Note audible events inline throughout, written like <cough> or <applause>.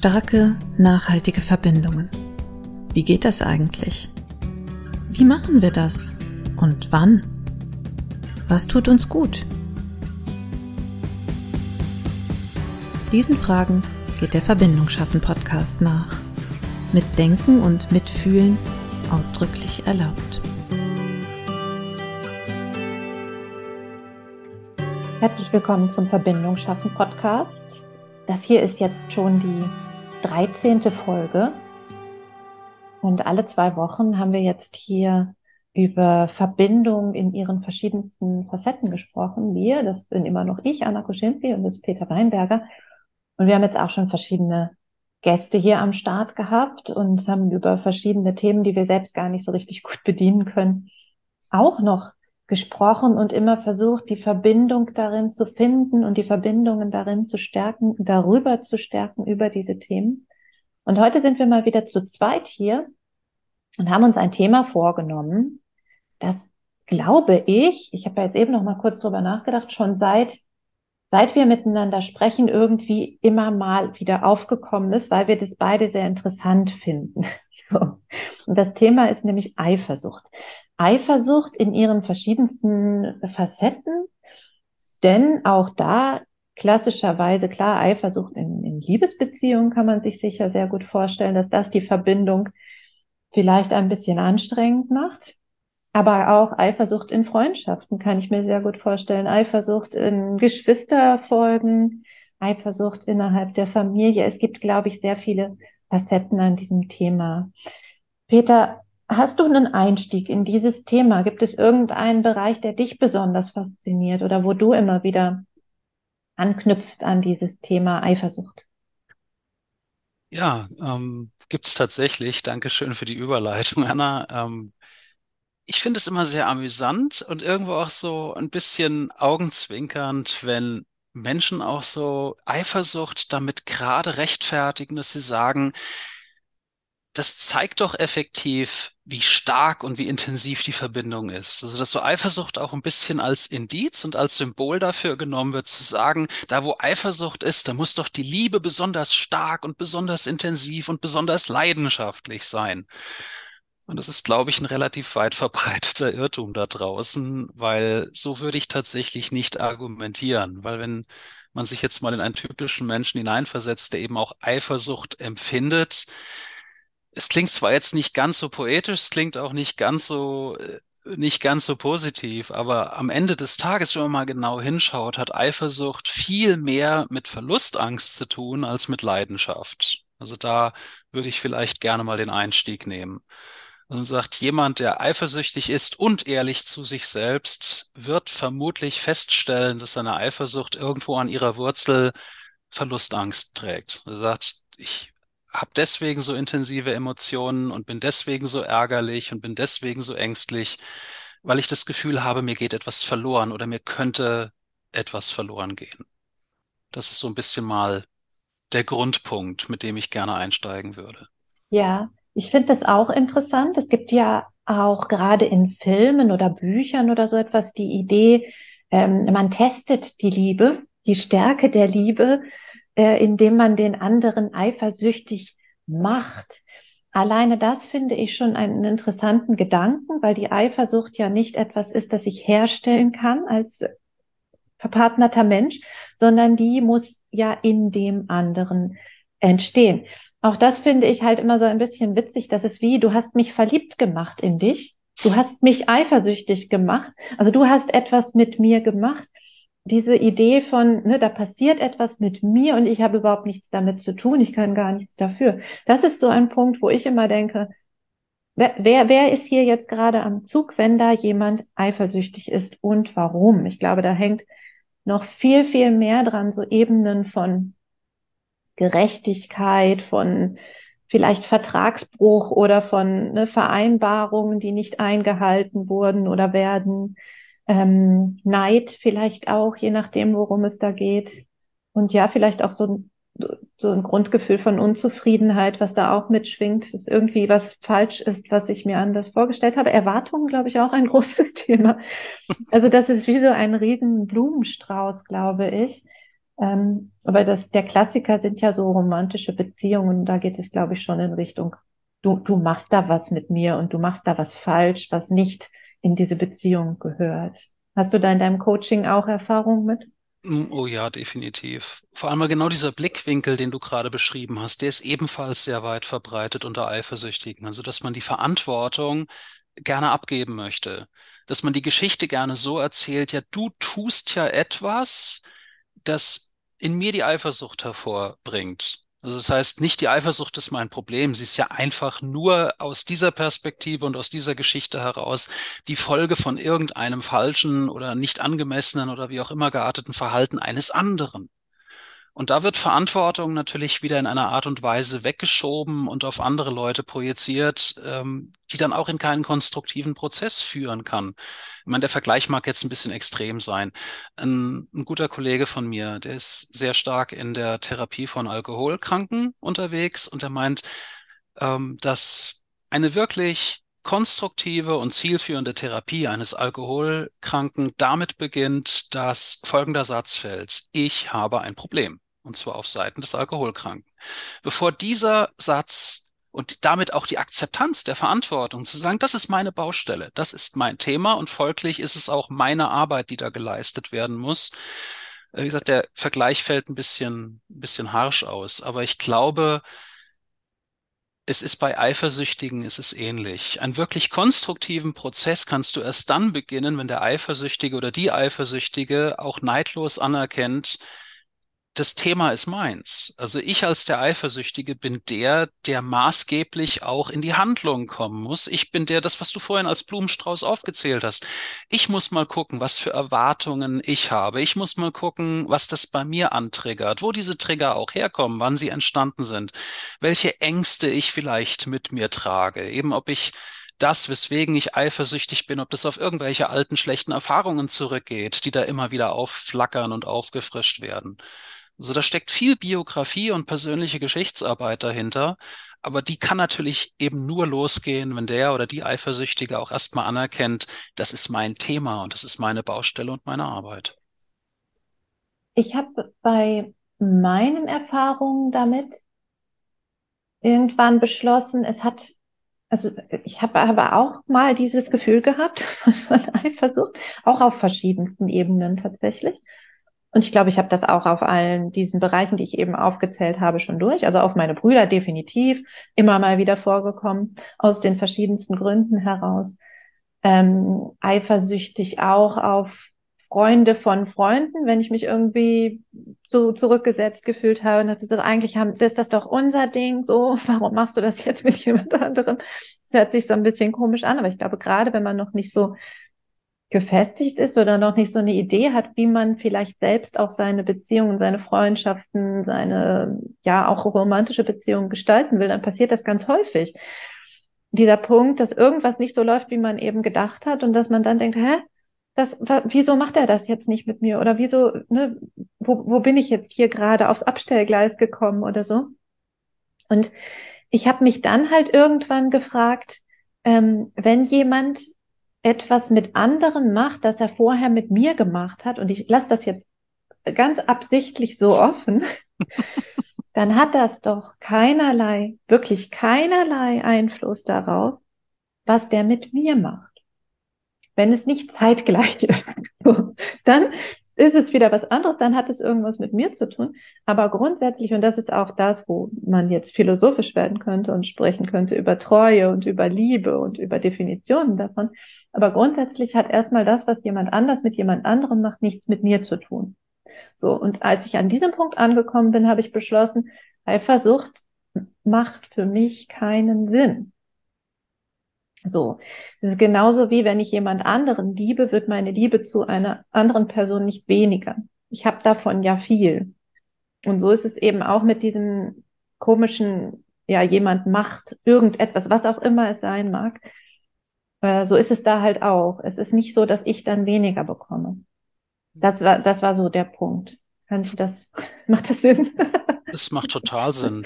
Starke, nachhaltige Verbindungen. Wie geht das eigentlich? Wie machen wir das? Und wann? Was tut uns gut? Diesen Fragen geht der Verbindung schaffen Podcast nach. Mit Denken und Mitfühlen ausdrücklich erlaubt. Herzlich willkommen zum Verbindung schaffen Podcast. Das hier ist jetzt schon die 13. Folge. Und alle zwei Wochen haben wir jetzt hier über Verbindung in ihren verschiedensten Facetten gesprochen. Wir, das bin immer noch ich, Anna Kuschinski und das ist Peter Weinberger. Und wir haben jetzt auch schon verschiedene Gäste hier am Start gehabt und haben über verschiedene Themen, die wir selbst gar nicht so richtig gut bedienen können, auch noch gesprochen und immer versucht, die Verbindung darin zu finden und die Verbindungen darin zu stärken, darüber zu stärken, über diese Themen. Und heute sind wir mal wieder zu zweit hier und haben uns ein Thema vorgenommen, das glaube ich, ich habe ja jetzt eben noch mal kurz drüber nachgedacht, schon seit seit wir miteinander sprechen, irgendwie immer mal wieder aufgekommen ist, weil wir das beide sehr interessant finden. <laughs> So. Und das Thema ist nämlich Eifersucht. Eifersucht in ihren verschiedensten Facetten, denn auch da klassischerweise klar Eifersucht in, in Liebesbeziehungen kann man sich sicher sehr gut vorstellen, dass das die Verbindung vielleicht ein bisschen anstrengend macht. Aber auch Eifersucht in Freundschaften kann ich mir sehr gut vorstellen. Eifersucht in Geschwisterfolgen, Eifersucht innerhalb der Familie. Es gibt, glaube ich, sehr viele Facetten an diesem Thema. Peter, Hast du einen Einstieg in dieses Thema? Gibt es irgendeinen Bereich, der dich besonders fasziniert oder wo du immer wieder anknüpfst an dieses Thema Eifersucht? Ja, ähm, gibt es tatsächlich. Dankeschön für die Überleitung, <laughs> Anna. Ähm, ich finde es immer sehr amüsant und irgendwo auch so ein bisschen augenzwinkernd, wenn Menschen auch so Eifersucht damit gerade rechtfertigen, dass sie sagen, das zeigt doch effektiv, wie stark und wie intensiv die Verbindung ist. Also, dass so Eifersucht auch ein bisschen als Indiz und als Symbol dafür genommen wird, zu sagen, da wo Eifersucht ist, da muss doch die Liebe besonders stark und besonders intensiv und besonders leidenschaftlich sein. Und das ist, glaube ich, ein relativ weit verbreiteter Irrtum da draußen, weil so würde ich tatsächlich nicht argumentieren, weil wenn man sich jetzt mal in einen typischen Menschen hineinversetzt, der eben auch Eifersucht empfindet, es klingt zwar jetzt nicht ganz so poetisch, es klingt auch nicht ganz so, äh, nicht ganz so positiv, aber am Ende des Tages, wenn man mal genau hinschaut, hat Eifersucht viel mehr mit Verlustangst zu tun als mit Leidenschaft. Also da würde ich vielleicht gerne mal den Einstieg nehmen. Und sagt, jemand, der eifersüchtig ist und ehrlich zu sich selbst, wird vermutlich feststellen, dass seine Eifersucht irgendwo an ihrer Wurzel Verlustangst trägt. Er sagt, ich habe deswegen so intensive Emotionen und bin deswegen so ärgerlich und bin deswegen so ängstlich, weil ich das Gefühl habe, mir geht etwas verloren oder mir könnte etwas verloren gehen. Das ist so ein bisschen mal der Grundpunkt, mit dem ich gerne einsteigen würde. Ja, ich finde das auch interessant. Es gibt ja auch gerade in Filmen oder Büchern oder so etwas die Idee, ähm, man testet die Liebe, die Stärke der Liebe äh, indem man den anderen eifersüchtig macht. Alleine das finde ich schon einen interessanten Gedanken, weil die Eifersucht ja nicht etwas ist, das ich herstellen kann als verpartnerter Mensch, sondern die muss ja in dem anderen entstehen. Auch das finde ich halt immer so ein bisschen witzig, dass es wie, du hast mich verliebt gemacht in dich, du hast mich eifersüchtig gemacht, also du hast etwas mit mir gemacht diese Idee von, ne, da passiert etwas mit mir und ich habe überhaupt nichts damit zu tun, ich kann gar nichts dafür. Das ist so ein Punkt, wo ich immer denke, wer, wer, wer ist hier jetzt gerade am Zug, wenn da jemand eifersüchtig ist und warum? Ich glaube, da hängt noch viel, viel mehr dran, so Ebenen von Gerechtigkeit, von vielleicht Vertragsbruch oder von ne, Vereinbarungen, die nicht eingehalten wurden oder werden ähm, Neid vielleicht auch, je nachdem, worum es da geht. Und ja, vielleicht auch so ein, so ein Grundgefühl von Unzufriedenheit, was da auch mitschwingt, dass irgendwie was falsch ist, was ich mir anders vorgestellt habe. Erwartungen, glaube ich, auch ein <laughs> großes Thema. Also das ist wie so ein riesen Blumenstrauß, glaube ich. Ähm, aber das, der Klassiker sind ja so romantische Beziehungen. Da geht es, glaube ich, schon in Richtung, du, du machst da was mit mir und du machst da was falsch, was nicht in diese Beziehung gehört. Hast du da in deinem Coaching auch Erfahrung mit? Mm, oh ja, definitiv. Vor allem genau dieser Blickwinkel, den du gerade beschrieben hast, der ist ebenfalls sehr weit verbreitet unter Eifersüchtigen. Also, dass man die Verantwortung gerne abgeben möchte, dass man die Geschichte gerne so erzählt, ja, du tust ja etwas, das in mir die Eifersucht hervorbringt. Also das heißt, nicht die Eifersucht ist mein Problem. Sie ist ja einfach nur aus dieser Perspektive und aus dieser Geschichte heraus die Folge von irgendeinem falschen oder nicht angemessenen oder wie auch immer gearteten Verhalten eines anderen. Und da wird Verantwortung natürlich wieder in einer Art und Weise weggeschoben und auf andere Leute projiziert, ähm, die dann auch in keinen konstruktiven Prozess führen kann. Ich meine, der Vergleich mag jetzt ein bisschen extrem sein. Ein, ein guter Kollege von mir, der ist sehr stark in der Therapie von Alkoholkranken unterwegs und er meint, ähm, dass eine wirklich konstruktive und zielführende Therapie eines Alkoholkranken damit beginnt, dass folgender Satz fällt. Ich habe ein Problem und zwar auf Seiten des Alkoholkranken. Bevor dieser Satz und damit auch die Akzeptanz der Verantwortung zu sagen, das ist meine Baustelle, das ist mein Thema und folglich ist es auch meine Arbeit, die da geleistet werden muss. Wie gesagt, der Vergleich fällt ein bisschen, ein bisschen harsch aus, aber ich glaube, es ist bei Eifersüchtigen, es ist ähnlich. Einen wirklich konstruktiven Prozess kannst du erst dann beginnen, wenn der Eifersüchtige oder die Eifersüchtige auch neidlos anerkennt, das Thema ist meins. Also ich als der Eifersüchtige bin der, der maßgeblich auch in die Handlung kommen muss. Ich bin der, das, was du vorhin als Blumenstrauß aufgezählt hast. Ich muss mal gucken, was für Erwartungen ich habe. Ich muss mal gucken, was das bei mir antriggert, wo diese Trigger auch herkommen, wann sie entstanden sind, welche Ängste ich vielleicht mit mir trage, eben ob ich das, weswegen ich eifersüchtig bin, ob das auf irgendwelche alten schlechten Erfahrungen zurückgeht, die da immer wieder aufflackern und aufgefrischt werden. Also da steckt viel Biografie und persönliche Geschichtsarbeit dahinter, aber die kann natürlich eben nur losgehen, wenn der oder die Eifersüchtige auch erstmal anerkennt, das ist mein Thema und das ist meine Baustelle und meine Arbeit. Ich habe bei meinen Erfahrungen damit irgendwann beschlossen, es hat, also ich habe aber auch mal dieses Gefühl gehabt <laughs> von Eifersucht, auch auf verschiedensten Ebenen tatsächlich. Und ich glaube, ich habe das auch auf allen diesen Bereichen, die ich eben aufgezählt habe, schon durch. Also auf meine Brüder definitiv immer mal wieder vorgekommen, aus den verschiedensten Gründen heraus. Ähm, eifersüchtig auch auf Freunde von Freunden, wenn ich mich irgendwie so zurückgesetzt gefühlt habe und dachte so, eigentlich haben, das ist das doch unser Ding, so, <laughs> warum machst du das jetzt mit jemand anderem? Das hört sich so ein bisschen komisch an, aber ich glaube, gerade wenn man noch nicht so gefestigt ist oder noch nicht so eine Idee hat, wie man vielleicht selbst auch seine Beziehungen, seine Freundschaften, seine, ja, auch romantische Beziehungen gestalten will, dann passiert das ganz häufig. Dieser Punkt, dass irgendwas nicht so läuft, wie man eben gedacht hat und dass man dann denkt, hä? Das, wieso macht er das jetzt nicht mit mir? Oder wieso, ne, wo, wo bin ich jetzt hier gerade aufs Abstellgleis gekommen oder so? Und ich habe mich dann halt irgendwann gefragt, ähm, wenn jemand etwas mit anderen macht, das er vorher mit mir gemacht hat, und ich lasse das jetzt ganz absichtlich so offen, <laughs> dann hat das doch keinerlei, wirklich keinerlei Einfluss darauf, was der mit mir macht. Wenn es nicht zeitgleich <laughs> ist, dann ist es wieder was anderes, dann hat es irgendwas mit mir zu tun. Aber grundsätzlich, und das ist auch das, wo man jetzt philosophisch werden könnte und sprechen könnte über Treue und über Liebe und über Definitionen davon. Aber grundsätzlich hat erstmal das, was jemand anders mit jemand anderem macht, nichts mit mir zu tun. So. Und als ich an diesem Punkt angekommen bin, habe ich beschlossen, Eifersucht macht für mich keinen Sinn. So, das ist genauso wie wenn ich jemand anderen liebe, wird meine Liebe zu einer anderen Person nicht weniger. Ich habe davon ja viel. Und so ist es eben auch mit diesem komischen, ja, jemand macht irgendetwas, was auch immer es sein mag. Äh, so ist es da halt auch. Es ist nicht so, dass ich dann weniger bekomme. Das war, das war so der Punkt. Kannst du das, <laughs> macht das Sinn? Das macht total Sinn.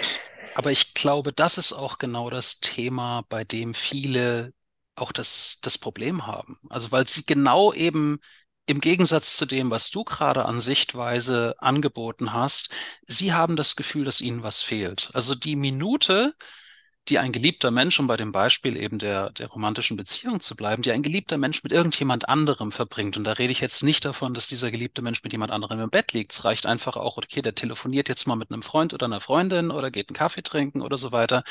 Aber ich glaube, das ist auch genau das Thema, bei dem viele auch das, das Problem haben. Also weil sie genau eben im Gegensatz zu dem, was du gerade an Sichtweise angeboten hast, sie haben das Gefühl, dass ihnen was fehlt. Also die Minute, die ein geliebter Mensch, um bei dem Beispiel eben der, der romantischen Beziehung zu bleiben, die ein geliebter Mensch mit irgendjemand anderem verbringt. Und da rede ich jetzt nicht davon, dass dieser geliebte Mensch mit jemand anderem im Bett liegt. Es reicht einfach auch, okay, der telefoniert jetzt mal mit einem Freund oder einer Freundin oder geht einen Kaffee trinken oder so weiter.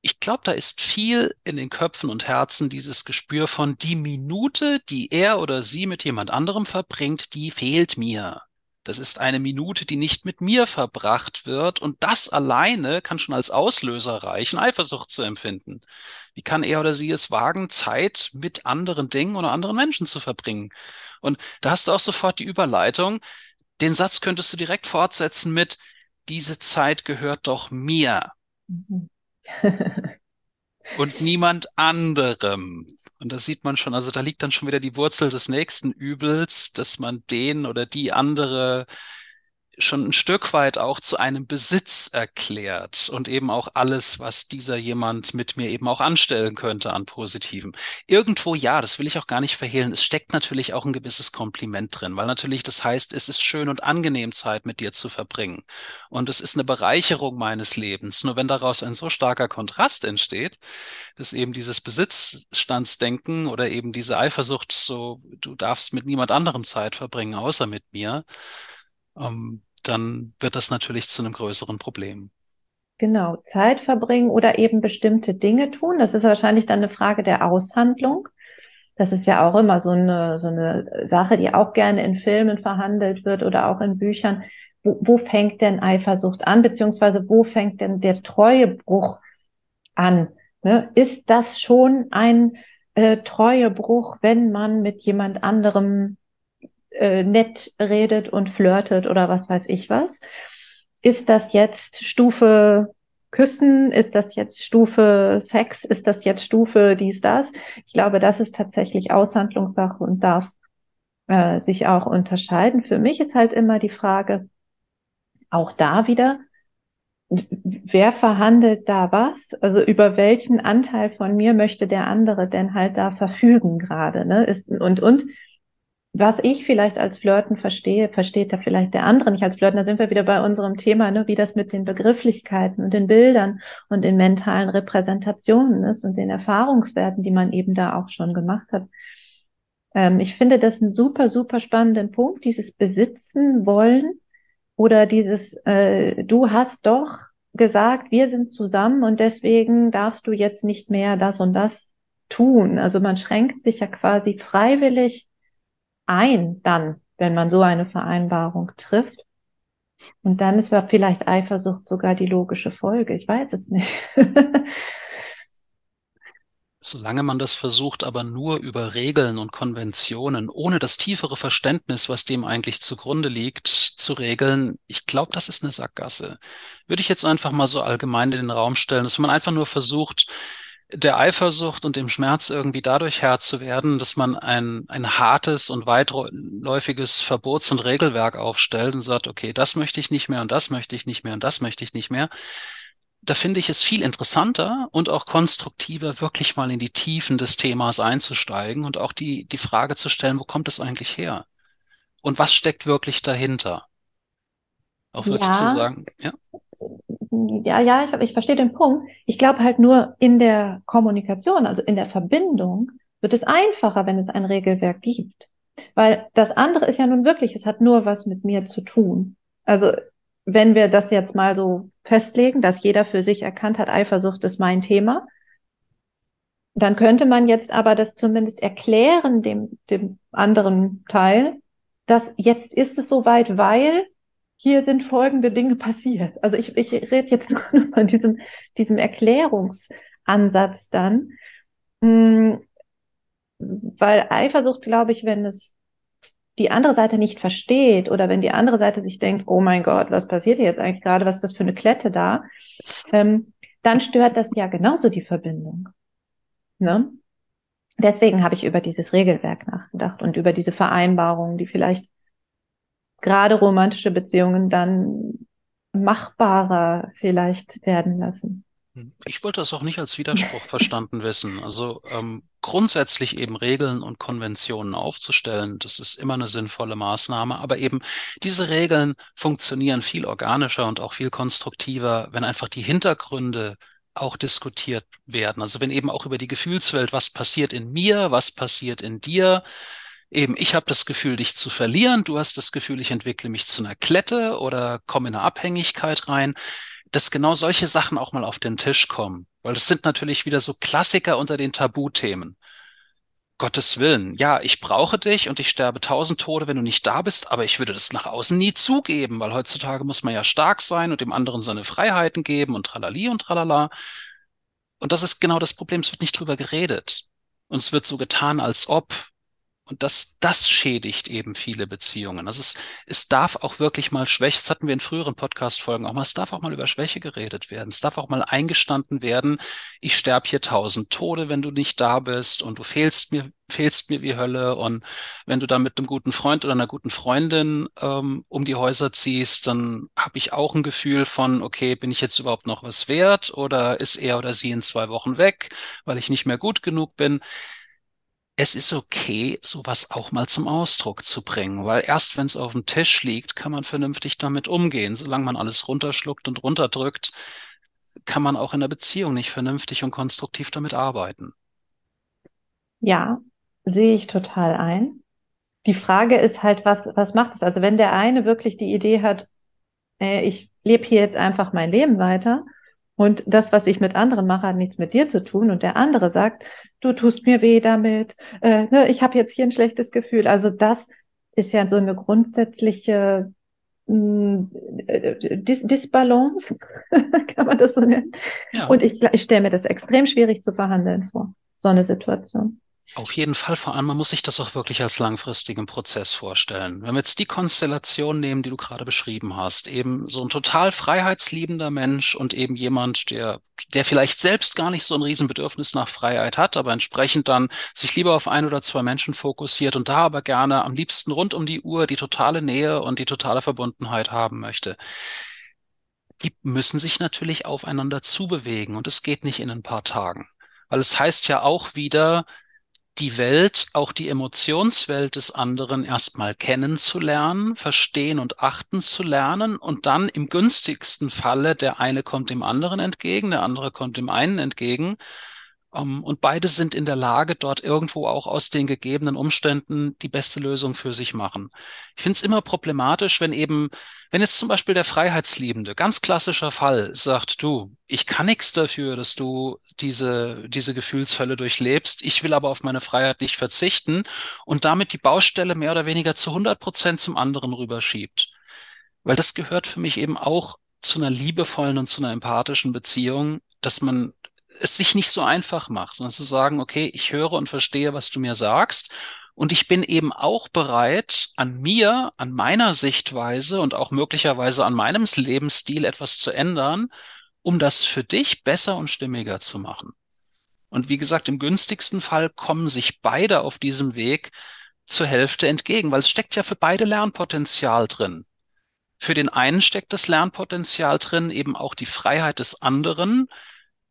Ich glaube, da ist viel in den Köpfen und Herzen dieses Gespür von die Minute, die er oder sie mit jemand anderem verbringt, die fehlt mir. Das ist eine Minute, die nicht mit mir verbracht wird. Und das alleine kann schon als Auslöser reichen, Eifersucht zu empfinden. Wie kann er oder sie es wagen, Zeit mit anderen Dingen oder anderen Menschen zu verbringen? Und da hast du auch sofort die Überleitung. Den Satz könntest du direkt fortsetzen mit, diese Zeit gehört doch mir. <laughs> Und niemand anderem. Und da sieht man schon, also da liegt dann schon wieder die Wurzel des nächsten Übels, dass man den oder die andere schon ein Stück weit auch zu einem Besitz erklärt und eben auch alles, was dieser jemand mit mir eben auch anstellen könnte an Positiven. Irgendwo ja, das will ich auch gar nicht verhehlen. Es steckt natürlich auch ein gewisses Kompliment drin, weil natürlich das heißt, es ist schön und angenehm Zeit mit dir zu verbringen. Und es ist eine Bereicherung meines Lebens. Nur wenn daraus ein so starker Kontrast entsteht, dass eben dieses Besitzstandsdenken oder eben diese Eifersucht so, du darfst mit niemand anderem Zeit verbringen, außer mit mir, ähm, dann wird das natürlich zu einem größeren Problem. Genau, Zeit verbringen oder eben bestimmte Dinge tun. Das ist wahrscheinlich dann eine Frage der Aushandlung. Das ist ja auch immer so eine, so eine Sache, die auch gerne in Filmen verhandelt wird oder auch in Büchern. Wo, wo fängt denn Eifersucht an, beziehungsweise wo fängt denn der Treuebruch an? Ne? Ist das schon ein äh, Treuebruch, wenn man mit jemand anderem äh, nett redet und flirtet oder was weiß ich was. Ist das jetzt Stufe Küssen? Ist das jetzt Stufe Sex? Ist das jetzt Stufe dies, das? Ich glaube, das ist tatsächlich Aushandlungssache und darf äh, sich auch unterscheiden. Für mich ist halt immer die Frage, auch da wieder, wer verhandelt da was? Also über welchen Anteil von mir möchte der andere denn halt da verfügen gerade? Ne? Ist, und, und was ich vielleicht als Flirten verstehe, versteht da vielleicht der andere nicht als Flirten. Da sind wir wieder bei unserem Thema, ne, wie das mit den Begrifflichkeiten und den Bildern und den mentalen Repräsentationen ist und den Erfahrungswerten, die man eben da auch schon gemacht hat. Ähm, ich finde das einen super, super spannenden Punkt, dieses Besitzen wollen oder dieses, äh, du hast doch gesagt, wir sind zusammen und deswegen darfst du jetzt nicht mehr das und das tun. Also man schränkt sich ja quasi freiwillig ein dann, wenn man so eine Vereinbarung trifft. Und dann ist vielleicht Eifersucht sogar die logische Folge. Ich weiß es nicht. <laughs> Solange man das versucht, aber nur über Regeln und Konventionen, ohne das tiefere Verständnis, was dem eigentlich zugrunde liegt, zu regeln, ich glaube, das ist eine Sackgasse. Würde ich jetzt einfach mal so allgemein in den Raum stellen, dass man einfach nur versucht, der Eifersucht und dem Schmerz irgendwie dadurch Herr zu werden, dass man ein, ein hartes und weitläufiges Verbots- und Regelwerk aufstellt und sagt, okay, das möchte ich nicht mehr und das möchte ich nicht mehr und das möchte ich nicht mehr. Da finde ich es viel interessanter und auch konstruktiver, wirklich mal in die Tiefen des Themas einzusteigen und auch die, die Frage zu stellen, wo kommt es eigentlich her? Und was steckt wirklich dahinter? Auch wirklich ja. zu sagen, ja ja, ja, ich, ich verstehe den Punkt. Ich glaube halt nur in der Kommunikation, also in der Verbindung, wird es einfacher, wenn es ein Regelwerk gibt. Weil das andere ist ja nun wirklich, es hat nur was mit mir zu tun. Also wenn wir das jetzt mal so festlegen, dass jeder für sich erkannt hat, Eifersucht ist mein Thema, dann könnte man jetzt aber das zumindest erklären dem, dem anderen Teil, dass jetzt ist es soweit, weil hier sind folgende Dinge passiert. Also ich, ich rede jetzt <laughs> nur von diesem, diesem Erklärungsansatz dann. Hm, weil Eifersucht, glaube ich, wenn es die andere Seite nicht versteht oder wenn die andere Seite sich denkt, oh mein Gott, was passiert hier jetzt eigentlich gerade, was ist das für eine Klette da, ähm, dann stört das ja genauso die Verbindung. Ne? Deswegen habe ich über dieses Regelwerk nachgedacht und über diese Vereinbarungen, die vielleicht gerade romantische Beziehungen dann machbarer vielleicht werden lassen. Ich wollte das auch nicht als Widerspruch <laughs> verstanden wissen. Also ähm, grundsätzlich eben Regeln und Konventionen aufzustellen. Das ist immer eine sinnvolle Maßnahme. Aber eben diese Regeln funktionieren viel organischer und auch viel konstruktiver, wenn einfach die Hintergründe auch diskutiert werden. Also wenn eben auch über die Gefühlswelt, was passiert in mir, was passiert in dir, eben ich habe das Gefühl, dich zu verlieren, du hast das Gefühl, ich entwickle mich zu einer Klette oder komme in eine Abhängigkeit rein, dass genau solche Sachen auch mal auf den Tisch kommen. Weil das sind natürlich wieder so Klassiker unter den Tabuthemen. Gottes Willen, ja, ich brauche dich und ich sterbe tausend Tode, wenn du nicht da bist, aber ich würde das nach außen nie zugeben, weil heutzutage muss man ja stark sein und dem anderen seine Freiheiten geben und tralali und tralala. Und das ist genau das Problem, es wird nicht drüber geredet. Und es wird so getan, als ob, und das, das schädigt eben viele Beziehungen. Also es, es darf auch wirklich mal Schwäche, das hatten wir in früheren Podcast-Folgen auch mal, es darf auch mal über Schwäche geredet werden. Es darf auch mal eingestanden werden, ich sterbe hier tausend Tode, wenn du nicht da bist und du fehlst mir, fehlst mir wie Hölle. Und wenn du dann mit einem guten Freund oder einer guten Freundin ähm, um die Häuser ziehst, dann habe ich auch ein Gefühl von, okay, bin ich jetzt überhaupt noch was wert oder ist er oder sie in zwei Wochen weg, weil ich nicht mehr gut genug bin es ist okay, sowas auch mal zum Ausdruck zu bringen, weil erst wenn es auf dem Tisch liegt, kann man vernünftig damit umgehen. Solange man alles runterschluckt und runterdrückt, kann man auch in der Beziehung nicht vernünftig und konstruktiv damit arbeiten. Ja, sehe ich total ein. Die Frage ist halt, was, was macht es? Also wenn der eine wirklich die Idee hat, äh, ich lebe hier jetzt einfach mein Leben weiter und das, was ich mit anderen mache, hat nichts mit dir zu tun. Und der andere sagt, du tust mir weh damit, äh, ne, ich habe jetzt hier ein schlechtes Gefühl. Also das ist ja so eine grundsätzliche hm, Dis Disbalance, <laughs> kann man das so nennen. Ja. Und ich, ich stelle mir das extrem schwierig zu verhandeln vor, so eine Situation. Auf jeden Fall, vor allem, man muss sich das auch wirklich als langfristigen Prozess vorstellen. Wenn wir jetzt die Konstellation nehmen, die du gerade beschrieben hast, eben so ein total freiheitsliebender Mensch und eben jemand, der, der vielleicht selbst gar nicht so ein Riesenbedürfnis nach Freiheit hat, aber entsprechend dann sich lieber auf ein oder zwei Menschen fokussiert und da aber gerne am liebsten rund um die Uhr die totale Nähe und die totale Verbundenheit haben möchte. Die müssen sich natürlich aufeinander zubewegen und es geht nicht in ein paar Tagen. Weil es heißt ja auch wieder, die Welt, auch die Emotionswelt des anderen erstmal kennenzulernen, verstehen und achten zu lernen und dann im günstigsten Falle der eine kommt dem anderen entgegen, der andere kommt dem einen entgegen und beide sind in der Lage, dort irgendwo auch aus den gegebenen Umständen die beste Lösung für sich machen. Ich finde es immer problematisch, wenn eben, wenn jetzt zum Beispiel der Freiheitsliebende, ganz klassischer Fall, sagt, du, ich kann nichts dafür, dass du diese, diese Gefühlshölle durchlebst, ich will aber auf meine Freiheit nicht verzichten und damit die Baustelle mehr oder weniger zu 100 Prozent zum anderen rüberschiebt. Weil das gehört für mich eben auch zu einer liebevollen und zu einer empathischen Beziehung, dass man es sich nicht so einfach macht, sondern zu sagen, okay, ich höre und verstehe, was du mir sagst. Und ich bin eben auch bereit, an mir, an meiner Sichtweise und auch möglicherweise an meinem Lebensstil etwas zu ändern, um das für dich besser und stimmiger zu machen. Und wie gesagt, im günstigsten Fall kommen sich beide auf diesem Weg zur Hälfte entgegen, weil es steckt ja für beide Lernpotenzial drin. Für den einen steckt das Lernpotenzial drin, eben auch die Freiheit des anderen,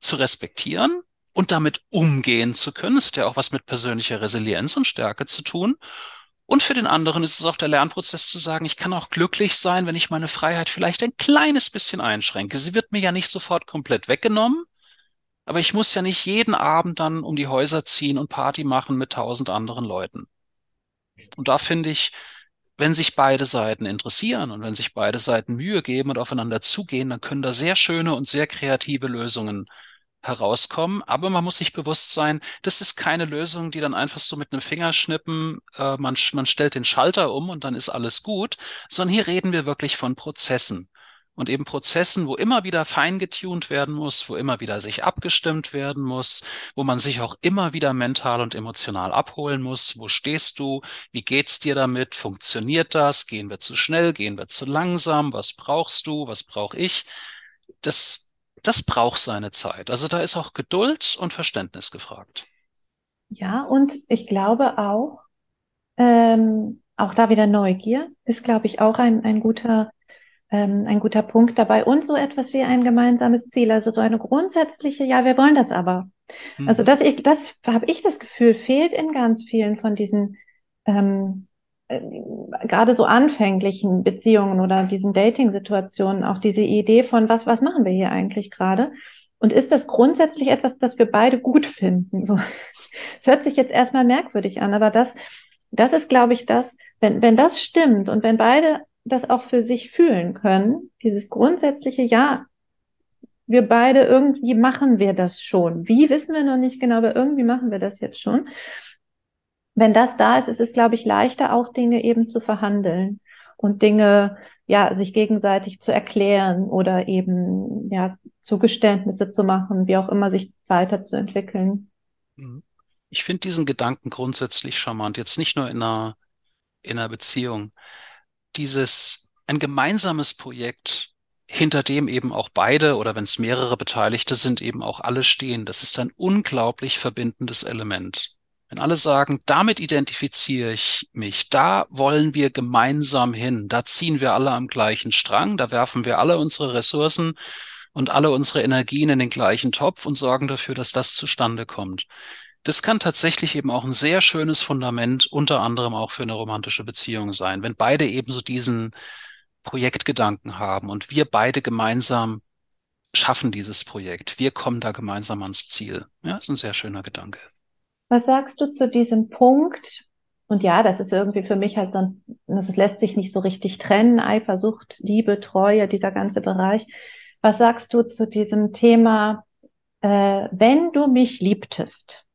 zu respektieren und damit umgehen zu können. Das hat ja auch was mit persönlicher Resilienz und Stärke zu tun. Und für den anderen ist es auch der Lernprozess zu sagen, ich kann auch glücklich sein, wenn ich meine Freiheit vielleicht ein kleines bisschen einschränke. Sie wird mir ja nicht sofort komplett weggenommen, aber ich muss ja nicht jeden Abend dann um die Häuser ziehen und Party machen mit tausend anderen Leuten. Und da finde ich, wenn sich beide Seiten interessieren und wenn sich beide Seiten Mühe geben und aufeinander zugehen, dann können da sehr schöne und sehr kreative Lösungen herauskommen. Aber man muss sich bewusst sein, das ist keine Lösung, die dann einfach so mit einem Fingerschnippen, äh, man, man stellt den Schalter um und dann ist alles gut, sondern hier reden wir wirklich von Prozessen. Und eben Prozessen, wo immer wieder feingetunt werden muss, wo immer wieder sich abgestimmt werden muss, wo man sich auch immer wieder mental und emotional abholen muss. Wo stehst du? Wie geht's dir damit? Funktioniert das? Gehen wir zu schnell? Gehen wir zu langsam? Was brauchst du? Was brauche ich? Das das braucht seine Zeit. Also da ist auch Geduld und Verständnis gefragt. Ja, und ich glaube auch, ähm, auch da wieder Neugier ist, glaube ich, auch ein, ein guter ähm, ein guter Punkt dabei und so etwas wie ein gemeinsames Ziel, also so eine grundsätzliche, ja, wir wollen das aber. Mhm. Also das, ich, das habe ich das Gefühl, fehlt in ganz vielen von diesen ähm, äh, gerade so anfänglichen Beziehungen oder diesen Dating-Situationen auch diese Idee von, was, was machen wir hier eigentlich gerade? Und ist das grundsätzlich etwas, das wir beide gut finden? So. <laughs> Es hört sich jetzt erstmal merkwürdig an, aber das, das ist, glaube ich, das, wenn, wenn das stimmt und wenn beide das auch für sich fühlen können, dieses grundsätzliche Ja, wir beide irgendwie machen wir das schon. Wie wissen wir noch nicht genau, aber irgendwie machen wir das jetzt schon. Wenn das da ist, ist es, glaube ich, leichter, auch Dinge eben zu verhandeln und Dinge, ja, sich gegenseitig zu erklären oder eben, ja, Zugeständnisse zu machen, wie auch immer sich weiterzuentwickeln. Mhm. Ich finde diesen Gedanken grundsätzlich charmant, jetzt nicht nur in einer, in einer Beziehung. Dieses, ein gemeinsames Projekt, hinter dem eben auch beide oder wenn es mehrere Beteiligte sind, eben auch alle stehen. Das ist ein unglaublich verbindendes Element. Wenn alle sagen, damit identifiziere ich mich, da wollen wir gemeinsam hin, da ziehen wir alle am gleichen Strang, da werfen wir alle unsere Ressourcen und alle unsere Energien in den gleichen Topf und sorgen dafür, dass das zustande kommt. Das kann tatsächlich eben auch ein sehr schönes Fundament, unter anderem auch für eine romantische Beziehung sein, wenn beide eben so diesen Projektgedanken haben und wir beide gemeinsam schaffen dieses Projekt. Wir kommen da gemeinsam ans Ziel. Ja, ist ein sehr schöner Gedanke. Was sagst du zu diesem Punkt? Und ja, das ist irgendwie für mich halt so ein, das lässt sich nicht so richtig trennen. Eifersucht, Liebe, Treue, dieser ganze Bereich. Was sagst du zu diesem Thema, äh, wenn du mich liebtest,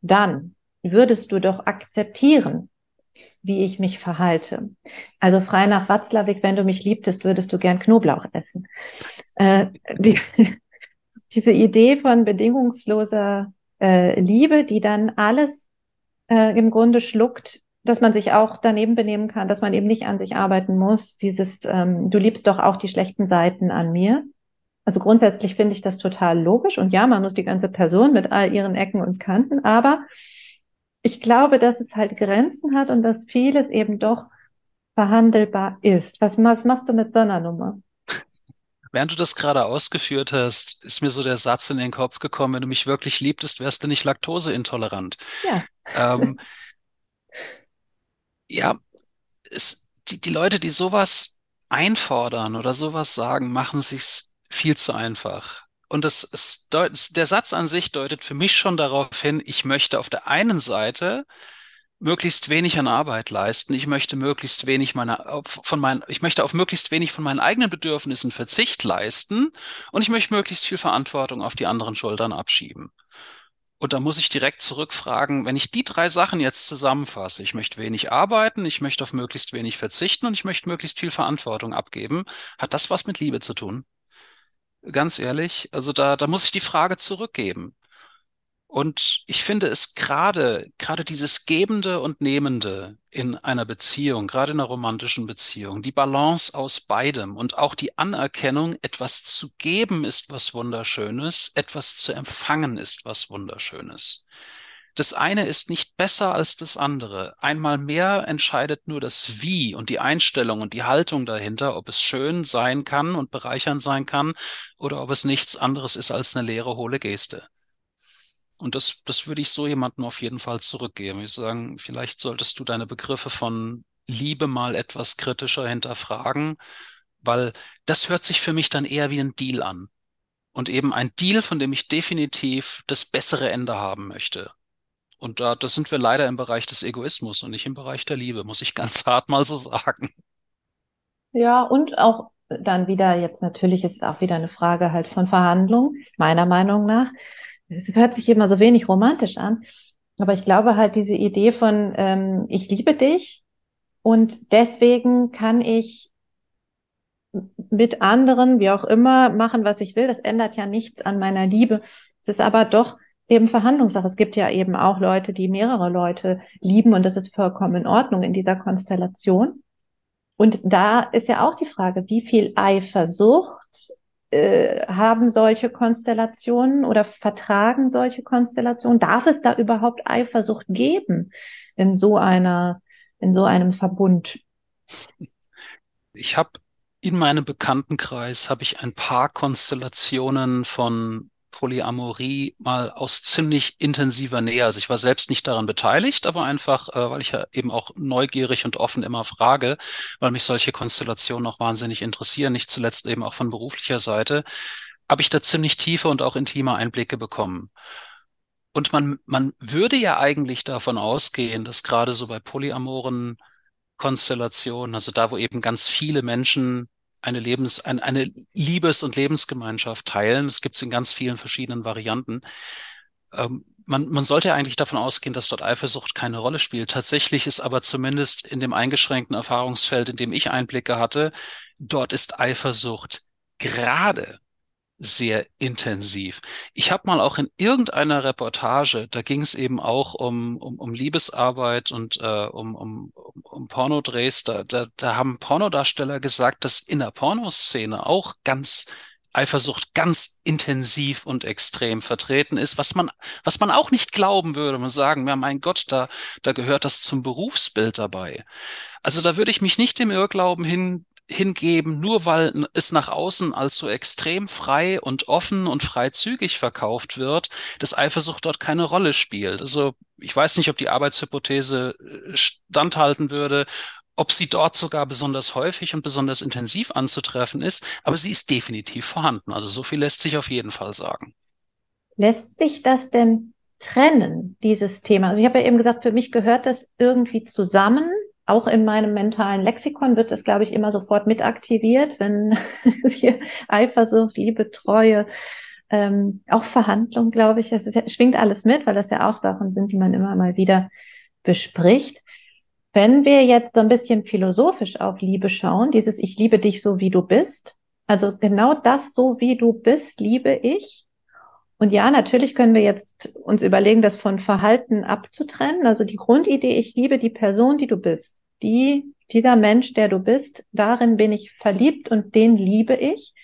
dann würdest du doch akzeptieren, wie ich mich verhalte. Also frei nach Watzlawick, wenn du mich liebtest, würdest du gern Knoblauch essen. Äh, die, <laughs> diese Idee von bedingungsloser äh, Liebe, die dann alles äh, im Grunde schluckt, dass man sich auch daneben benehmen kann, dass man eben nicht an sich arbeiten muss. Dieses, ähm, du liebst doch auch die schlechten Seiten an mir. Also grundsätzlich finde ich das total logisch und ja, man muss die ganze Person mit all ihren Ecken und Kanten, aber ich glaube, dass es halt Grenzen hat und dass vieles eben doch verhandelbar ist. Was, was machst du mit so einer Nummer? Während du das gerade ausgeführt hast, ist mir so der Satz in den Kopf gekommen, wenn du mich wirklich liebtest, wärst du nicht laktoseintolerant. Ja. Ähm, <laughs> ja, es, die, die Leute, die sowas einfordern oder sowas sagen, machen sich's viel zu einfach. Und das ist, der Satz an sich deutet für mich schon darauf hin, ich möchte auf der einen Seite möglichst wenig an Arbeit leisten. Ich möchte möglichst wenig meiner, von meinen, ich möchte auf möglichst wenig von meinen eigenen Bedürfnissen Verzicht leisten und ich möchte möglichst viel Verantwortung auf die anderen Schultern abschieben. Und da muss ich direkt zurückfragen, wenn ich die drei Sachen jetzt zusammenfasse, ich möchte wenig arbeiten, ich möchte auf möglichst wenig verzichten und ich möchte möglichst viel Verantwortung abgeben, hat das was mit Liebe zu tun? Ganz ehrlich, also da, da muss ich die Frage zurückgeben. Und ich finde es gerade, gerade dieses Gebende und Nehmende in einer Beziehung, gerade in einer romantischen Beziehung, die Balance aus beidem und auch die Anerkennung, etwas zu geben ist was Wunderschönes, etwas zu empfangen ist was Wunderschönes. Das eine ist nicht besser als das andere. Einmal mehr entscheidet nur das Wie und die Einstellung und die Haltung dahinter, ob es schön sein kann und bereichernd sein kann oder ob es nichts anderes ist als eine leere, hohle Geste. Und das, das würde ich so jemandem auf jeden Fall zurückgeben. Ich sagen, vielleicht solltest du deine Begriffe von Liebe mal etwas kritischer hinterfragen, weil das hört sich für mich dann eher wie ein Deal an. Und eben ein Deal, von dem ich definitiv das bessere Ende haben möchte. Und da, da sind wir leider im Bereich des Egoismus und nicht im Bereich der Liebe, muss ich <laughs> ganz hart mal so sagen. Ja, und auch dann wieder, jetzt natürlich ist es auch wieder eine Frage halt von Verhandlung, meiner Meinung nach es hört sich immer so wenig romantisch an, aber ich glaube halt diese Idee von, ähm, ich liebe dich und deswegen kann ich mit anderen, wie auch immer, machen, was ich will. Das ändert ja nichts an meiner Liebe. Es ist aber doch eben Verhandlungssache. Es gibt ja eben auch Leute, die mehrere Leute lieben und das ist vollkommen in Ordnung in dieser Konstellation. Und da ist ja auch die Frage, wie viel Eifersucht äh, haben solche Konstellationen oder vertragen solche Konstellationen? Darf es da überhaupt Eifersucht geben in so einer, in so einem Verbund? Ich habe in meinem Bekanntenkreis habe ich ein paar Konstellationen von Polyamorie mal aus ziemlich intensiver Nähe. Also ich war selbst nicht daran beteiligt, aber einfach, äh, weil ich ja eben auch neugierig und offen immer frage, weil mich solche Konstellationen auch wahnsinnig interessieren, nicht zuletzt eben auch von beruflicher Seite, habe ich da ziemlich tiefe und auch intime Einblicke bekommen. Und man, man würde ja eigentlich davon ausgehen, dass gerade so bei polyamoren Konstellationen, also da, wo eben ganz viele Menschen eine Lebens, ein, eine Liebes- und Lebensgemeinschaft teilen. Es gibt es in ganz vielen verschiedenen Varianten. Ähm, man, man sollte eigentlich davon ausgehen, dass dort Eifersucht keine Rolle spielt. Tatsächlich ist aber zumindest in dem eingeschränkten Erfahrungsfeld, in dem ich Einblicke hatte, dort ist Eifersucht gerade sehr intensiv. Ich habe mal auch in irgendeiner Reportage, da ging es eben auch um, um, um Liebesarbeit und äh, um, um, um Pornodrehs, da, da, da haben Pornodarsteller gesagt, dass in der Pornoszene auch ganz Eifersucht ganz intensiv und extrem vertreten ist, was man, was man auch nicht glauben würde. Man sagen, ja, mein Gott, da, da gehört das zum Berufsbild dabei. Also da würde ich mich nicht dem Irrglauben hin, hingeben, nur weil es nach außen als so extrem frei und offen und freizügig verkauft wird, dass Eifersucht dort keine Rolle spielt. Also ich weiß nicht, ob die Arbeitshypothese äh, standhalten würde, ob sie dort sogar besonders häufig und besonders intensiv anzutreffen ist, aber sie ist definitiv vorhanden. Also so viel lässt sich auf jeden Fall sagen. Lässt sich das denn trennen, dieses Thema? Also ich habe ja eben gesagt, für mich gehört das irgendwie zusammen auch in meinem mentalen Lexikon wird das, glaube ich, immer sofort mit aktiviert, wenn <laughs> hier Eifersucht, Liebe, Treue, ähm, auch Verhandlung, glaube ich, es schwingt alles mit, weil das ja auch Sachen sind, die man immer mal wieder bespricht. Wenn wir jetzt so ein bisschen philosophisch auf Liebe schauen, dieses Ich liebe dich so, wie du bist, also genau das so, wie du bist, liebe ich. Und ja, natürlich können wir jetzt uns überlegen, das von Verhalten abzutrennen. Also die Grundidee, ich liebe die Person, die du bist. Die, dieser Mensch, der du bist, darin bin ich verliebt und den liebe ich.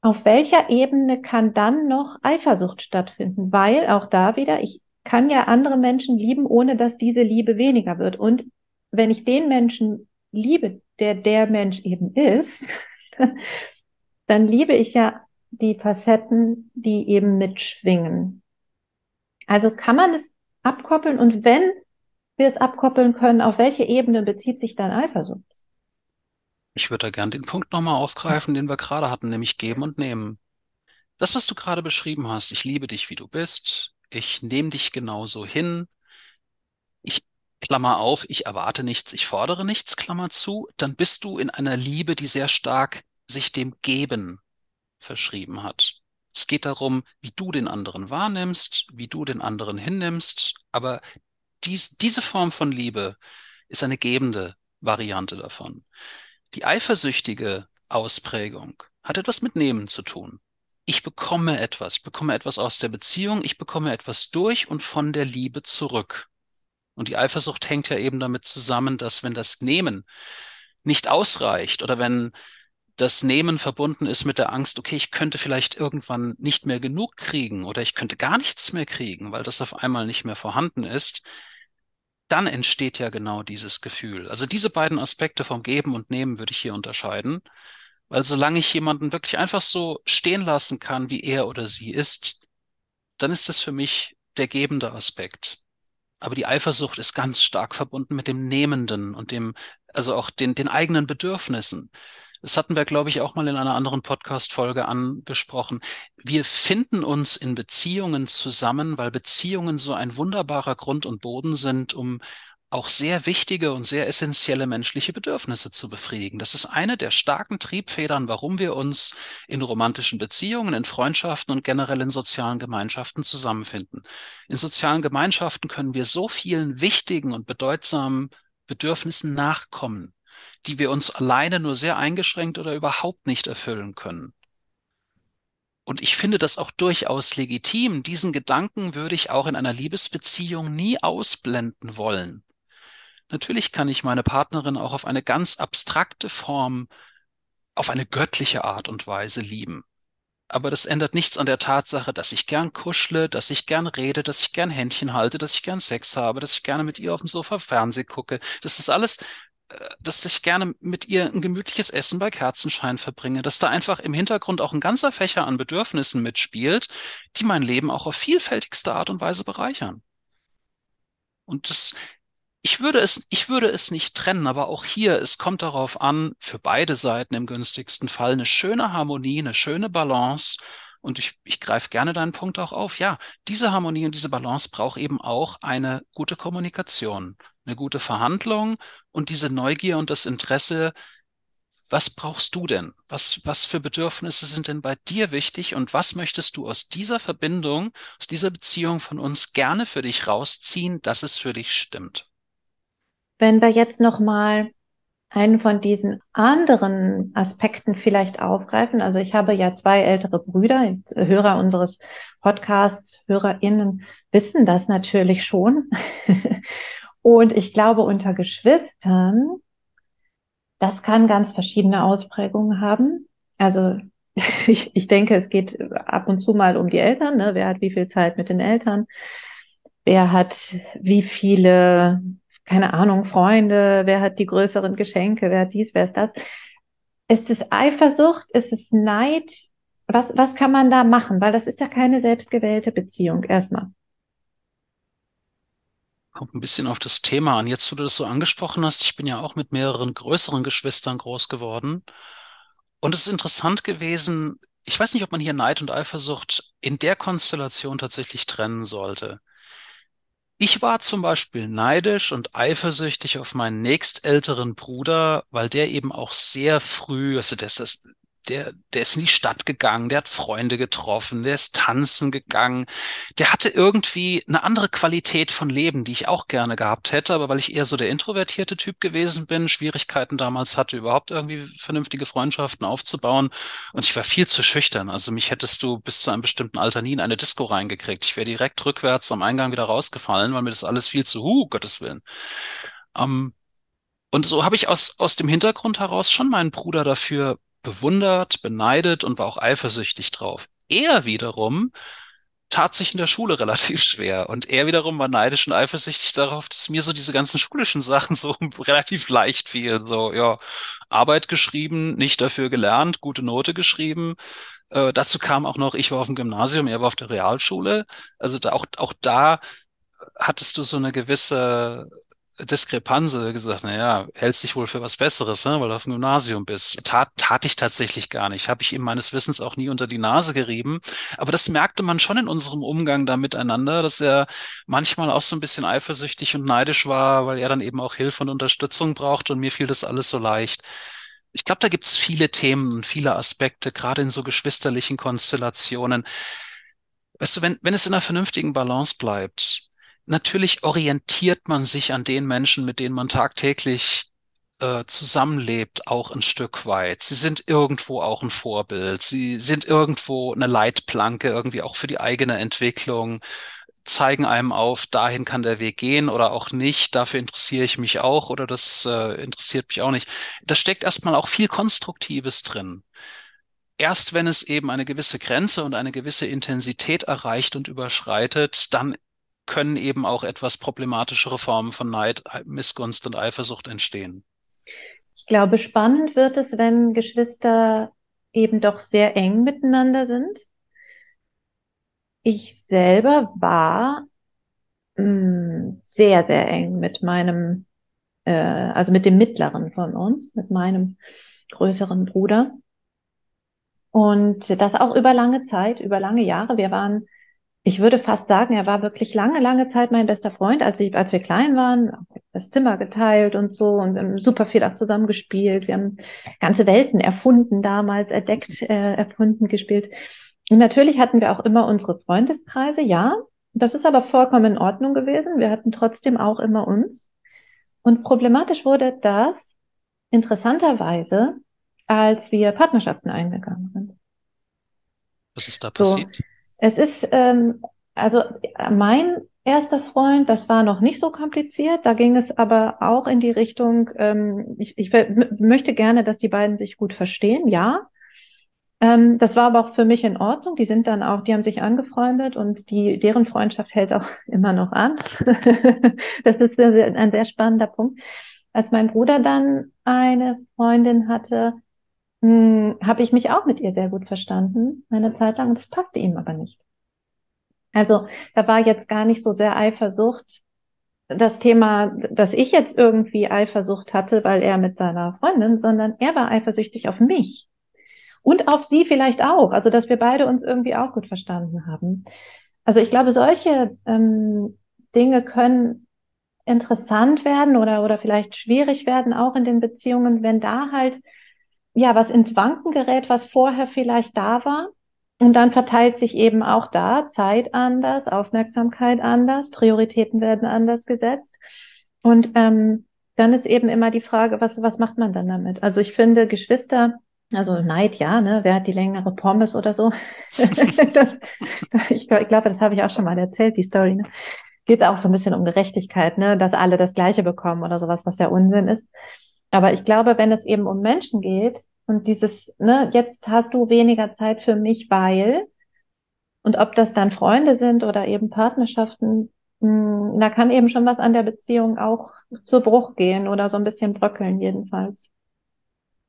Auf welcher Ebene kann dann noch Eifersucht stattfinden? Weil auch da wieder, ich kann ja andere Menschen lieben, ohne dass diese Liebe weniger wird. Und wenn ich den Menschen liebe, der der Mensch eben ist, <laughs> dann liebe ich ja die Facetten, die eben mitschwingen. Also kann man es abkoppeln und wenn wir es abkoppeln können, auf welche Ebene bezieht sich dann Eifersucht? Ich würde da gern den Punkt nochmal aufgreifen, den wir gerade hatten, nämlich geben und nehmen. Das, was du gerade beschrieben hast, ich liebe dich, wie du bist, ich nehme dich genauso hin, ich Klammer auf, ich erwarte nichts, ich fordere nichts, Klammer zu, dann bist du in einer Liebe, die sehr stark sich dem Geben verschrieben hat. Es geht darum, wie du den anderen wahrnimmst, wie du den anderen hinnimmst, aber dies, diese Form von Liebe ist eine gebende Variante davon. Die eifersüchtige Ausprägung hat etwas mit Nehmen zu tun. Ich bekomme etwas, ich bekomme etwas aus der Beziehung, ich bekomme etwas durch und von der Liebe zurück. Und die Eifersucht hängt ja eben damit zusammen, dass wenn das Nehmen nicht ausreicht oder wenn das Nehmen verbunden ist mit der Angst, okay, ich könnte vielleicht irgendwann nicht mehr genug kriegen oder ich könnte gar nichts mehr kriegen, weil das auf einmal nicht mehr vorhanden ist, dann entsteht ja genau dieses Gefühl. Also diese beiden Aspekte vom Geben und Nehmen würde ich hier unterscheiden, weil solange ich jemanden wirklich einfach so stehen lassen kann, wie er oder sie ist, dann ist das für mich der gebende Aspekt. Aber die Eifersucht ist ganz stark verbunden mit dem Nehmenden und dem, also auch den, den eigenen Bedürfnissen. Das hatten wir, glaube ich, auch mal in einer anderen Podcast-Folge angesprochen. Wir finden uns in Beziehungen zusammen, weil Beziehungen so ein wunderbarer Grund und Boden sind, um auch sehr wichtige und sehr essentielle menschliche Bedürfnisse zu befriedigen. Das ist eine der starken Triebfedern, warum wir uns in romantischen Beziehungen, in Freundschaften und generell in sozialen Gemeinschaften zusammenfinden. In sozialen Gemeinschaften können wir so vielen wichtigen und bedeutsamen Bedürfnissen nachkommen die wir uns alleine nur sehr eingeschränkt oder überhaupt nicht erfüllen können. Und ich finde das auch durchaus legitim. Diesen Gedanken würde ich auch in einer Liebesbeziehung nie ausblenden wollen. Natürlich kann ich meine Partnerin auch auf eine ganz abstrakte Form, auf eine göttliche Art und Weise lieben. Aber das ändert nichts an der Tatsache, dass ich gern kuschle, dass ich gern rede, dass ich gern Händchen halte, dass ich gern Sex habe, dass ich gerne mit ihr auf dem Sofa Fernseh gucke. Das ist alles dass ich gerne mit ihr ein gemütliches Essen bei Kerzenschein verbringe, dass da einfach im Hintergrund auch ein ganzer Fächer an Bedürfnissen mitspielt, die mein Leben auch auf vielfältigste Art und Weise bereichern. Und das, ich würde es, ich würde es nicht trennen, aber auch hier, es kommt darauf an, für beide Seiten im günstigsten Fall eine schöne Harmonie, eine schöne Balance. Und ich, ich greife gerne deinen Punkt auch auf. Ja, diese Harmonie und diese Balance braucht eben auch eine gute Kommunikation, eine gute Verhandlung und diese Neugier und das Interesse. Was brauchst du denn? Was, was für Bedürfnisse sind denn bei dir wichtig und was möchtest du aus dieser Verbindung, aus dieser Beziehung von uns gerne für dich rausziehen, dass es für dich stimmt? Wenn wir jetzt nochmal einen von diesen anderen Aspekten vielleicht aufgreifen. Also ich habe ja zwei ältere Brüder, Hörer unseres Podcasts, HörerInnen wissen das natürlich schon. <laughs> Und ich glaube, unter Geschwistern, das kann ganz verschiedene Ausprägungen haben. Also <laughs> ich, ich denke, es geht ab und zu mal um die Eltern. Ne? Wer hat wie viel Zeit mit den Eltern? Wer hat wie viele keine Ahnung, Freunde, wer hat die größeren Geschenke, wer hat dies, wer ist das. Ist es Eifersucht? Ist es Neid? Was, was kann man da machen? Weil das ist ja keine selbstgewählte Beziehung erstmal. Kommt ein bisschen auf das Thema an. Jetzt, wo du das so angesprochen hast, ich bin ja auch mit mehreren größeren Geschwistern groß geworden. Und es ist interessant gewesen, ich weiß nicht, ob man hier Neid und Eifersucht in der Konstellation tatsächlich trennen sollte. Ich war zum Beispiel neidisch und eifersüchtig auf meinen nächstälteren Bruder, weil der eben auch sehr früh, also das, das der, der ist in die Stadt gegangen, der hat Freunde getroffen, der ist tanzen gegangen. Der hatte irgendwie eine andere Qualität von Leben, die ich auch gerne gehabt hätte, aber weil ich eher so der introvertierte Typ gewesen bin, Schwierigkeiten damals hatte, überhaupt irgendwie vernünftige Freundschaften aufzubauen und ich war viel zu schüchtern. Also mich hättest du bis zu einem bestimmten Alter nie in eine Disco reingekriegt. Ich wäre direkt rückwärts am Eingang wieder rausgefallen, weil mir das alles viel zu, huh, Gottes Willen. Um, und so habe ich aus, aus dem Hintergrund heraus schon meinen Bruder dafür bewundert, beneidet und war auch eifersüchtig drauf. Er wiederum tat sich in der Schule <laughs> relativ schwer und er wiederum war neidisch und eifersüchtig darauf, dass mir so diese ganzen schulischen Sachen <laughs> so relativ leicht fielen. So, ja, Arbeit geschrieben, nicht dafür gelernt, gute Note geschrieben. Äh, dazu kam auch noch, ich war auf dem Gymnasium, er war auf der Realschule. Also da, auch, auch da hattest du so eine gewisse Diskrepanze gesagt, naja, hältst dich wohl für was Besseres, ne, weil du auf dem Gymnasium bist. Tat, tat ich tatsächlich gar nicht. Habe ich ihm meines Wissens auch nie unter die Nase gerieben. Aber das merkte man schon in unserem Umgang da miteinander, dass er manchmal auch so ein bisschen eifersüchtig und neidisch war, weil er dann eben auch Hilfe und Unterstützung braucht und mir fiel das alles so leicht. Ich glaube, da gibt es viele Themen, viele Aspekte, gerade in so geschwisterlichen Konstellationen. Weißt du, wenn, wenn es in einer vernünftigen Balance bleibt, natürlich orientiert man sich an den Menschen, mit denen man tagtäglich äh, zusammenlebt, auch ein Stück weit. Sie sind irgendwo auch ein Vorbild. Sie sind irgendwo eine Leitplanke, irgendwie auch für die eigene Entwicklung, zeigen einem auf, dahin kann der Weg gehen oder auch nicht. Dafür interessiere ich mich auch oder das äh, interessiert mich auch nicht. Da steckt erstmal auch viel Konstruktives drin erst wenn es eben eine gewisse Grenze und eine gewisse Intensität erreicht und überschreitet, dann können eben auch etwas problematischere Formen von Neid, Missgunst und Eifersucht entstehen. Ich glaube, spannend wird es, wenn Geschwister eben doch sehr eng miteinander sind. Ich selber war mh, mm, sehr, sehr eng mit meinem, äh, also mit dem mittleren von uns, mit meinem größeren Bruder. Und das auch über lange Zeit, über lange Jahre. Wir waren ich würde fast sagen, er war wirklich lange, lange Zeit mein bester Freund, als ich, als wir klein waren, das Zimmer geteilt und so und wir haben super viel auch zusammen gespielt. Wir haben ganze Welten erfunden damals, entdeckt, äh, erfunden, gespielt. Und natürlich hatten wir auch immer unsere Freundeskreise, ja. Das ist aber vollkommen in Ordnung gewesen. Wir hatten trotzdem auch immer uns. Und problematisch wurde das interessanterweise, als wir Partnerschaften eingegangen sind. Was ist da passiert? So, es ist, ähm, also mein erster Freund, das war noch nicht so kompliziert. Da ging es aber auch in die Richtung, ähm, ich, ich möchte gerne, dass die beiden sich gut verstehen, ja. Ähm, das war aber auch für mich in Ordnung. Die sind dann auch, die haben sich angefreundet und die, deren Freundschaft hält auch <laughs> immer noch an. <laughs> das ist ein sehr spannender Punkt. als mein Bruder dann eine Freundin hatte, habe ich mich auch mit ihr sehr gut verstanden, eine Zeit lang, und das passte ihm aber nicht. Also da war jetzt gar nicht so sehr Eifersucht das Thema, dass ich jetzt irgendwie Eifersucht hatte, weil er mit seiner Freundin, sondern er war eifersüchtig auf mich. Und auf sie vielleicht auch. Also, dass wir beide uns irgendwie auch gut verstanden haben. Also, ich glaube, solche ähm, Dinge können interessant werden oder, oder vielleicht schwierig werden, auch in den Beziehungen, wenn da halt, ja, was ins Wanken gerät, was vorher vielleicht da war. Und dann verteilt sich eben auch da Zeit anders, Aufmerksamkeit anders, Prioritäten werden anders gesetzt. Und ähm, dann ist eben immer die Frage, was, was macht man dann damit? Also ich finde, Geschwister also Neid, ja, ne? Wer hat die längere Pommes oder so? <laughs> das, ich, ich glaube, das habe ich auch schon mal erzählt, die Story. Ne? Geht auch so ein bisschen um Gerechtigkeit, ne? Dass alle das Gleiche bekommen oder sowas, was ja Unsinn ist. Aber ich glaube, wenn es eben um Menschen geht und dieses, ne, jetzt hast du weniger Zeit für mich, weil, und ob das dann Freunde sind oder eben Partnerschaften, mh, hm, da kann eben schon was an der Beziehung auch zu Bruch gehen oder so ein bisschen bröckeln jedenfalls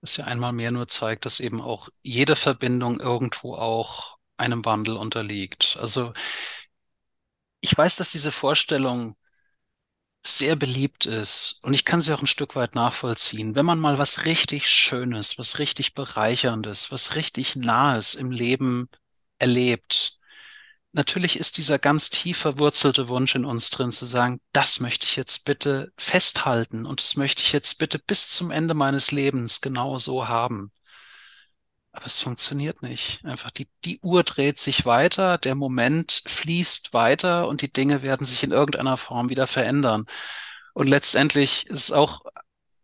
das ja einmal mehr nur zeigt, dass eben auch jede Verbindung irgendwo auch einem Wandel unterliegt. Also ich weiß, dass diese Vorstellung sehr beliebt ist und ich kann sie auch ein Stück weit nachvollziehen. Wenn man mal was richtig Schönes, was richtig Bereicherndes, was richtig Nahes im Leben erlebt, natürlich ist dieser ganz tief verwurzelte Wunsch in uns drin zu sagen, das möchte ich jetzt bitte festhalten und das möchte ich jetzt bitte bis zum Ende meines Lebens genau so haben. Aber es funktioniert nicht. Einfach die, die Uhr dreht sich weiter, der Moment fließt weiter und die Dinge werden sich in irgendeiner Form wieder verändern. Und letztendlich ist auch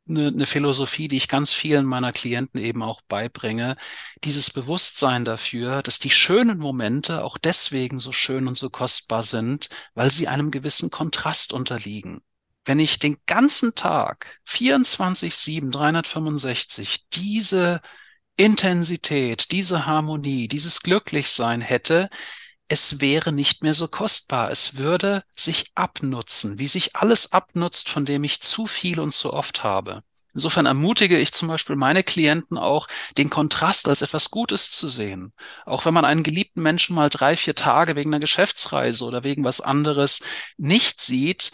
eine, eine Philosophie, die ich ganz vielen meiner Klienten eben auch beibringe, dieses Bewusstsein dafür, dass die schönen Momente auch deswegen so schön und so kostbar sind, weil sie einem gewissen Kontrast unterliegen. Wenn ich den ganzen Tag 24-7, 365 diese Intensität, diese Harmonie, dieses Glücklichsein hätte, es wäre nicht mehr so kostbar. Es würde sich abnutzen, wie sich alles abnutzt, von dem ich zu viel und zu oft habe. Insofern ermutige ich zum Beispiel meine Klienten auch, den Kontrast als etwas Gutes zu sehen. Auch wenn man einen geliebten Menschen mal drei, vier Tage wegen einer Geschäftsreise oder wegen was anderes nicht sieht,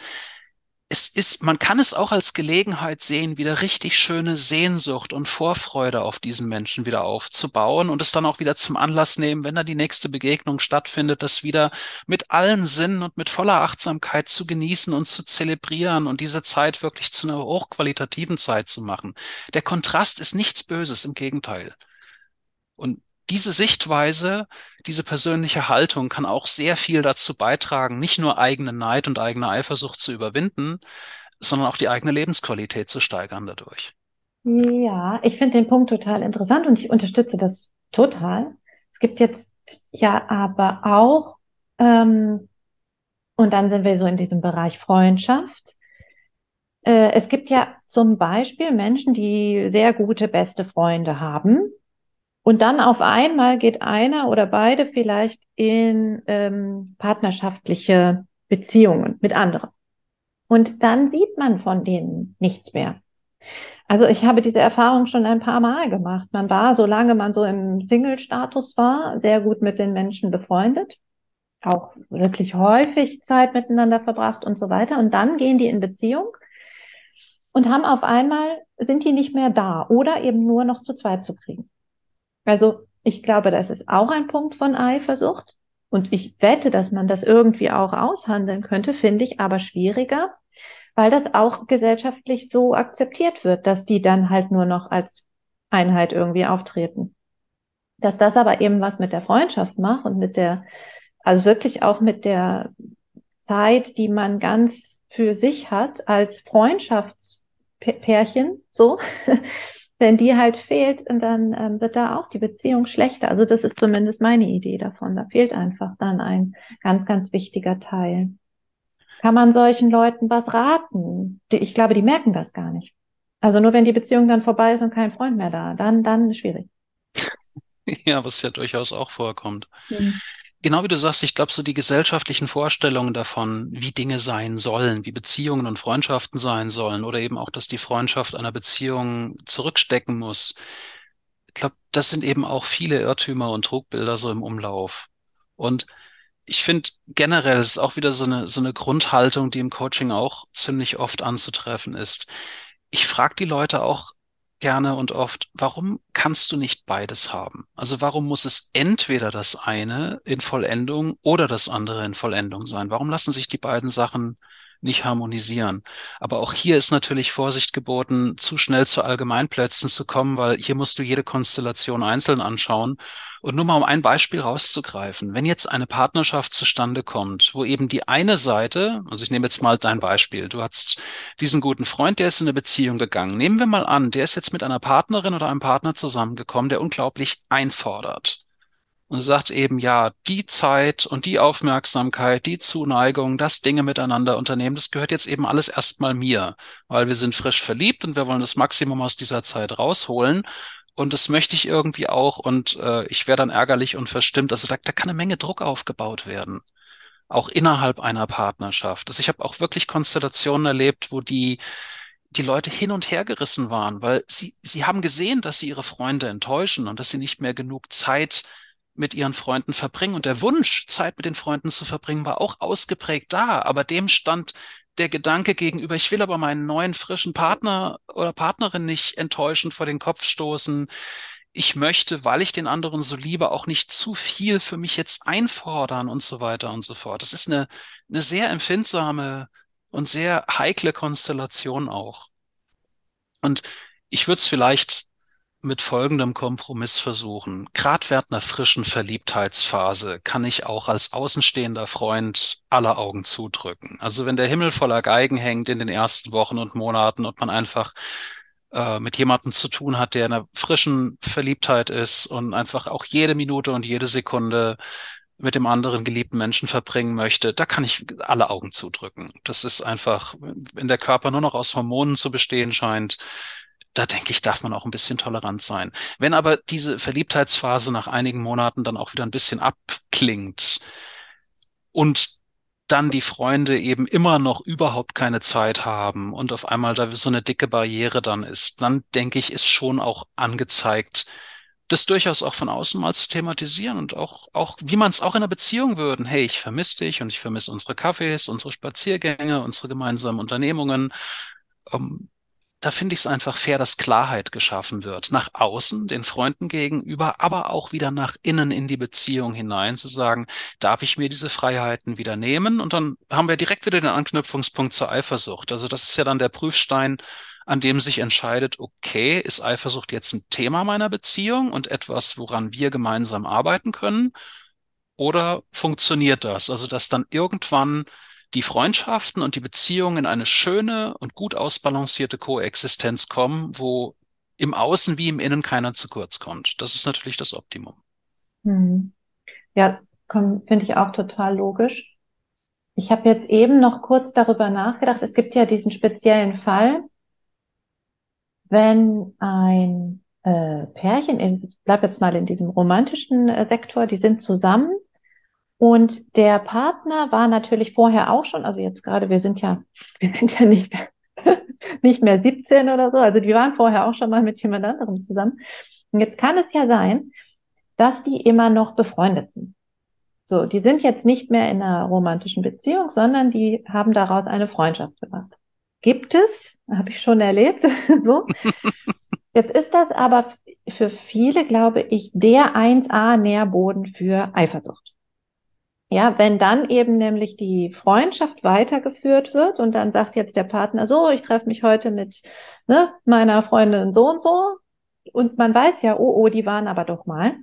es ist, man kann es auch als Gelegenheit sehen, wieder richtig schöne Sehnsucht und Vorfreude auf diesen Menschen wieder aufzubauen und es dann auch wieder zum Anlass nehmen, wenn da die nächste Begegnung stattfindet, das wieder mit allen Sinnen und mit voller Achtsamkeit zu genießen und zu zelebrieren und diese Zeit wirklich zu einer hochqualitativen Zeit zu machen. Der Kontrast ist nichts Böses, im Gegenteil. Und diese Sichtweise, diese persönliche Haltung kann auch sehr viel dazu beitragen, nicht nur eigene Neid und eigene Eifersucht zu überwinden, sondern auch die eigene Lebensqualität zu steigern dadurch. Ja, ich finde den Punkt total interessant und ich unterstütze das total. Es gibt jetzt ja aber auch, ähm, und dann sind wir so in diesem Bereich Freundschaft. Äh, es gibt ja zum Beispiel Menschen, die sehr gute beste Freunde haben und dann auf einmal geht einer oder beide vielleicht in ähm, partnerschaftliche Beziehungen mit anderen. Und dann sieht man von denen nichts mehr. Also ich habe diese Erfahrung schon ein paar Mal gemacht. Man war, solange man so im Single-Status war, sehr gut mit den Menschen befreundet, auch wirklich häufig Zeit miteinander verbracht und so weiter. Und dann gehen die in Beziehung und haben auf einmal, sind die nicht mehr da oder eben nur noch zu zweit zu kriegen. Also ich glaube, das ist auch ein Punkt von Eifersucht. Und ich wette, dass man das irgendwie auch aushandeln könnte, finde ich aber schwieriger, weil das auch gesellschaftlich so akzeptiert wird, dass die dann halt nur noch als Einheit irgendwie auftreten. Dass das aber eben was mit der Freundschaft macht und mit der, also wirklich auch mit der Zeit, die man ganz für sich hat als Freundschaftspärchen, so, wenn die halt fehlt, dann ähm, wird da auch die Beziehung schlechter. Also das ist zumindest meine Idee davon. Da fehlt einfach dann ein ganz, ganz wichtiger Teil. Kann man solchen Leuten was raten? Die, ich glaube, die merken das gar nicht. Also nur wenn die Beziehung dann vorbei ist und kein Freund mehr da, dann, dann schwierig. <laughs> Ja, was ja durchaus auch vorkommt. Mhm. Genau wie du sagst, ich glaube, so die gesellschaftlichen Vorstellungen davon, wie Dinge sein sollen, wie Beziehungen und Freundschaften sein sollen oder eben auch, dass die Freundschaft einer Beziehung zurückstecken muss. Ich glaube, das sind eben auch viele Irrtümer und Trugbilder so im Umlauf. Und ich finde generell ist auch wieder so eine, so eine Grundhaltung, die im Coaching auch ziemlich oft anzutreffen ist. Ich frage die Leute auch gerne und oft, warum kannst du nicht beides haben? Also warum muss es entweder das eine in Vollendung oder das andere in Vollendung sein? Warum lassen sich die beiden Sachen nicht harmonisieren. Aber auch hier ist natürlich Vorsicht geboten, zu schnell zu Allgemeinplätzen zu kommen, weil hier musst du jede Konstellation einzeln anschauen. Und nur mal um ein Beispiel rauszugreifen. Wenn jetzt eine Partnerschaft zustande kommt, wo eben die eine Seite, also ich nehme jetzt mal dein Beispiel, du hast diesen guten Freund, der ist in eine Beziehung gegangen. Nehmen wir mal an, der ist jetzt mit einer Partnerin oder einem Partner zusammengekommen, der unglaublich einfordert und sagt eben, ja, die Zeit und die Aufmerksamkeit, die Zuneigung, das Dinge miteinander unternehmen, das gehört jetzt eben alles erstmal mir, weil wir sind frisch verliebt und wir wollen das Maximum aus dieser Zeit rausholen. Und das möchte ich irgendwie auch und äh, ich wäre dann ärgerlich und verstimmt. Also da, da kann eine Menge Druck aufgebaut werden, auch innerhalb einer Partnerschaft. Also ich habe auch wirklich Konstellationen erlebt, wo die die Leute hin und her gerissen waren, weil sie, sie haben gesehen, dass sie ihre Freunde enttäuschen und dass sie nicht mehr genug Zeit mit ihren Freunden verbringen. Und der Wunsch, Zeit mit den Freunden zu verbringen, war auch ausgeprägt da. Aber dem stand der Gedanke gegenüber, ich will aber meinen neuen frischen Partner oder Partnerin nicht enttäuschen, vor den Kopf stoßen. Ich möchte, weil ich den anderen so liebe, auch nicht zu viel für mich jetzt einfordern und so weiter und so fort. Das ist eine, eine sehr empfindsame und sehr heikle Konstellation auch. Und ich würde es vielleicht mit folgendem Kompromiss versuchen. Während einer frischen Verliebtheitsphase kann ich auch als außenstehender Freund aller Augen zudrücken. Also wenn der Himmel voller Geigen hängt in den ersten Wochen und Monaten und man einfach äh, mit jemandem zu tun hat, der in einer frischen Verliebtheit ist und einfach auch jede Minute und jede Sekunde mit dem anderen geliebten Menschen verbringen möchte, da kann ich alle Augen zudrücken. Das ist einfach, wenn der Körper nur noch aus Hormonen zu bestehen scheint, da denke ich, darf man auch ein bisschen tolerant sein. Wenn aber diese Verliebtheitsphase nach einigen Monaten dann auch wieder ein bisschen abklingt und dann die Freunde eben immer noch überhaupt keine Zeit haben und auf einmal da so eine dicke Barriere dann ist, dann denke ich, ist schon auch angezeigt, das durchaus auch von außen mal zu thematisieren und auch, auch wie man es auch in einer Beziehung würden. Hey, ich vermisse dich und ich vermisse unsere Kaffees, unsere Spaziergänge, unsere gemeinsamen Unternehmungen. Ähm, da finde ich es einfach fair, dass Klarheit geschaffen wird. Nach außen, den Freunden gegenüber, aber auch wieder nach innen in die Beziehung hinein zu sagen, darf ich mir diese Freiheiten wieder nehmen? Und dann haben wir direkt wieder den Anknüpfungspunkt zur Eifersucht. Also das ist ja dann der Prüfstein, an dem sich entscheidet, okay, ist Eifersucht jetzt ein Thema meiner Beziehung und etwas, woran wir gemeinsam arbeiten können? Oder funktioniert das? Also, dass dann irgendwann die Freundschaften und die Beziehungen in eine schöne und gut ausbalancierte Koexistenz kommen, wo im Außen wie im Innen keiner zu kurz kommt. Das ist natürlich das Optimum. Hm. Ja, finde ich auch total logisch. Ich habe jetzt eben noch kurz darüber nachgedacht. Es gibt ja diesen speziellen Fall, wenn ein äh, Pärchen, ich bleibe jetzt mal in diesem romantischen äh, Sektor, die sind zusammen und der Partner war natürlich vorher auch schon, also jetzt gerade, wir sind ja, <laughs> wir sind ja nicht mehr, <laughs> nicht mehr 17 oder so, also die waren vorher auch schon mal mit jemand anderem zusammen. Und jetzt kann es ja sein, dass die immer noch befreundet sind. So, die sind jetzt nicht mehr in einer romantischen Beziehung, sondern die haben daraus eine Freundschaft gemacht. Gibt es, habe ich schon erlebt, <laughs> so. Jetzt ist das aber für viele, glaube ich, der 1A Nährboden für Eifersucht. Ja, wenn dann eben nämlich die Freundschaft weitergeführt wird und dann sagt jetzt der Partner so, ich treffe mich heute mit ne, meiner Freundin so und so und man weiß ja, oh, oh, die waren aber doch mal.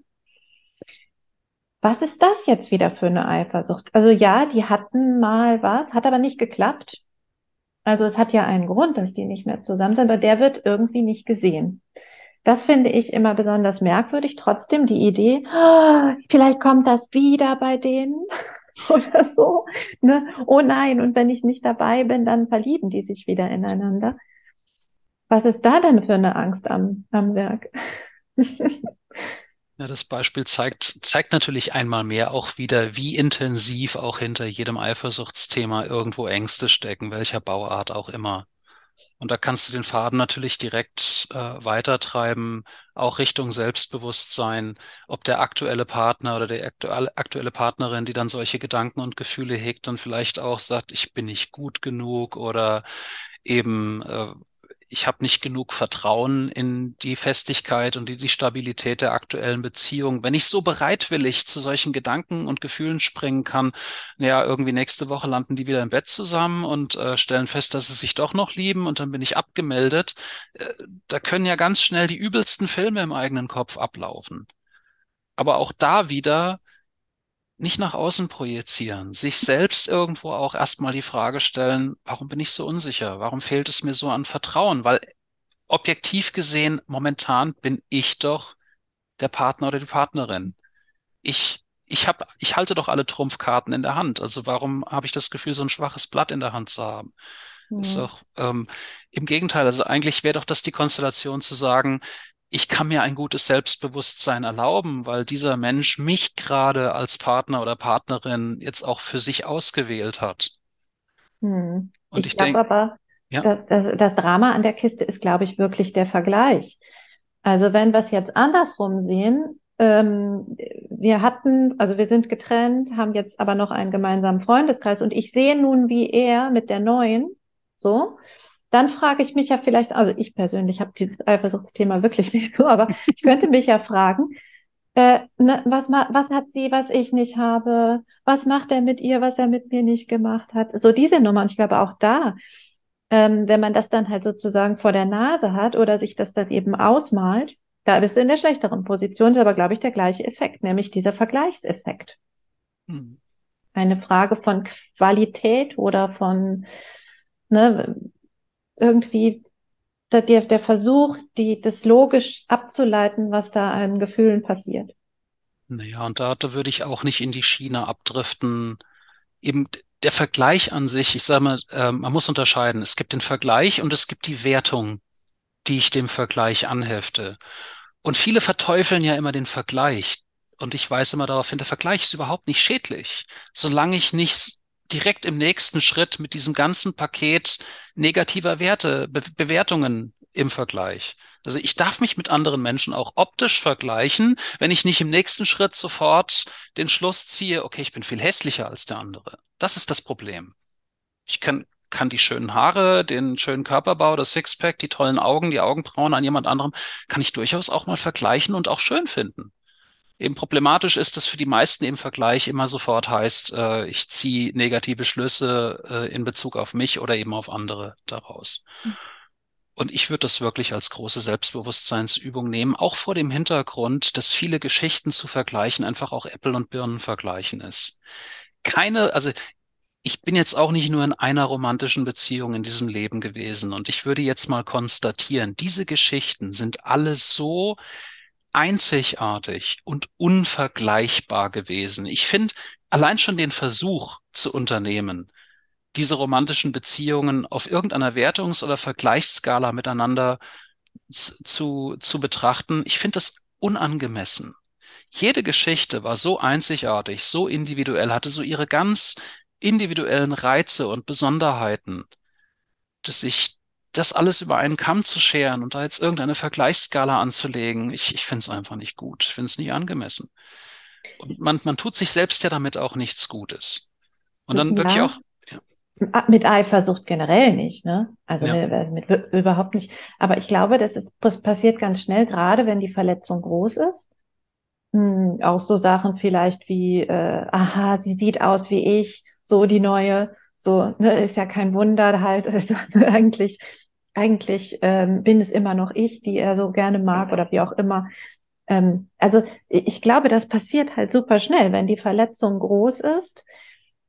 Was ist das jetzt wieder für eine Eifersucht? Also ja, die hatten mal was, hat aber nicht geklappt. Also es hat ja einen Grund, dass die nicht mehr zusammen sind, aber der wird irgendwie nicht gesehen. Das finde ich immer besonders merkwürdig. Trotzdem die Idee, oh, vielleicht kommt das wieder bei denen <laughs> oder so. Ne? Oh nein, und wenn ich nicht dabei bin, dann verlieben die sich wieder ineinander. Was ist da denn für eine Angst am, am Werk? <laughs> Ja, das Beispiel zeigt, zeigt natürlich einmal mehr auch wieder, wie intensiv auch hinter jedem Eifersuchtsthema irgendwo Ängste stecken, welcher Bauart auch immer. Und da kannst du den Faden natürlich direkt äh, weitertreiben, auch Richtung Selbstbewusstsein, ob der aktuelle Partner oder die aktuelle, Partnerin, die dann solche Gedanken und Gefühle hegt, dann vielleicht auch sagt, ich bin nicht gut genug oder eben äh, ich habe nicht genug Vertrauen in die Festigkeit und die, die Stabilität der aktuellen Beziehung. Wenn ich so bereitwillig zu solchen Gedanken und Gefühlen springen kann, naja, irgendwie nächste Woche landen die wieder im Bett zusammen und äh, stellen fest, dass sie sich doch noch lieben und dann bin ich abgemeldet. Äh, da können ja ganz schnell die übelsten Filme im eigenen Kopf ablaufen. Aber auch da wieder nicht nach außen projizieren, sich selbst irgendwo auch erstmal die Frage stellen, warum bin ich so unsicher? Warum fehlt es mir so an Vertrauen? Weil objektiv gesehen, momentan bin ich doch der Partner oder die Partnerin. Ich, ich habe, ich halte doch alle Trumpfkarten in der Hand. Also warum habe ich das Gefühl, so ein schwaches Blatt in der Hand zu haben? Mhm. Ist doch ähm, im Gegenteil. Also eigentlich wäre doch das die Konstellation zu sagen, ich kann mir ein gutes Selbstbewusstsein erlauben, weil dieser Mensch mich gerade als Partner oder Partnerin jetzt auch für sich ausgewählt hat. Hm. Und ich, ich glaube aber, ja? das, das, das Drama an der Kiste ist, glaube ich, wirklich der Vergleich. Also wenn wir es jetzt andersrum sehen, ähm, wir hatten, also wir sind getrennt, haben jetzt aber noch einen gemeinsamen Freundeskreis und ich sehe nun, wie er mit der neuen, so, dann frage ich mich ja vielleicht, also ich persönlich habe dieses Eifersuchtsthema wirklich <laughs> nicht so, aber ich könnte mich ja fragen, äh, ne, was, was hat sie, was ich nicht habe? Was macht er mit ihr, was er mit mir nicht gemacht hat? So diese Nummer. Und ich glaube auch da, ähm, wenn man das dann halt sozusagen vor der Nase hat oder sich das dann eben ausmalt, da bist du in der schlechteren Position, ist aber, glaube ich, der gleiche Effekt, nämlich dieser Vergleichseffekt. Hm. Eine Frage von Qualität oder von, ne, irgendwie der, der Versuch, die, das logisch abzuleiten, was da an Gefühlen passiert. Naja, und da, da würde ich auch nicht in die Schiene abdriften. Eben der Vergleich an sich, ich sage mal, äh, man muss unterscheiden. Es gibt den Vergleich und es gibt die Wertung, die ich dem Vergleich anhefte. Und viele verteufeln ja immer den Vergleich. Und ich weise immer darauf hin, der Vergleich ist überhaupt nicht schädlich, solange ich nicht direkt im nächsten Schritt mit diesem ganzen Paket negativer Werte, Be Bewertungen im Vergleich. Also ich darf mich mit anderen Menschen auch optisch vergleichen, wenn ich nicht im nächsten Schritt sofort den Schluss ziehe, okay, ich bin viel hässlicher als der andere. Das ist das Problem. Ich kann, kann die schönen Haare, den schönen Körperbau, das Sixpack, die tollen Augen, die Augenbrauen an jemand anderem, kann ich durchaus auch mal vergleichen und auch schön finden. Eben problematisch ist, dass für die meisten im Vergleich immer sofort heißt, äh, ich ziehe negative Schlüsse äh, in Bezug auf mich oder eben auf andere daraus. Mhm. Und ich würde das wirklich als große Selbstbewusstseinsübung nehmen, auch vor dem Hintergrund, dass viele Geschichten zu vergleichen einfach auch Äpfel und Birnen vergleichen ist. Keine, also ich bin jetzt auch nicht nur in einer romantischen Beziehung in diesem Leben gewesen und ich würde jetzt mal konstatieren, diese Geschichten sind alle so einzigartig und unvergleichbar gewesen. Ich finde allein schon den Versuch zu unternehmen, diese romantischen Beziehungen auf irgendeiner Wertungs- oder Vergleichsskala miteinander zu, zu betrachten, ich finde das unangemessen. Jede Geschichte war so einzigartig, so individuell, hatte so ihre ganz individuellen Reize und Besonderheiten, dass ich das alles über einen Kamm zu scheren und da jetzt irgendeine Vergleichsskala anzulegen, ich, ich finde es einfach nicht gut. Ich finde es nicht angemessen. Und man, man tut sich selbst ja damit auch nichts Gutes. Und dann ja. wirklich auch. Ja. Ah, mit Eifersucht generell nicht, ne? Also ja. mit, mit, überhaupt nicht. Aber ich glaube, das, ist, das passiert ganz schnell, gerade wenn die Verletzung groß ist. Hm, auch so Sachen vielleicht wie, äh, aha, sie sieht aus wie ich, so die neue, so, ne, ist ja kein Wunder halt, <laughs> also eigentlich eigentlich ähm, bin es immer noch ich, die er so gerne mag oder wie auch immer. Ähm, also ich glaube, das passiert halt super schnell, wenn die Verletzung groß ist,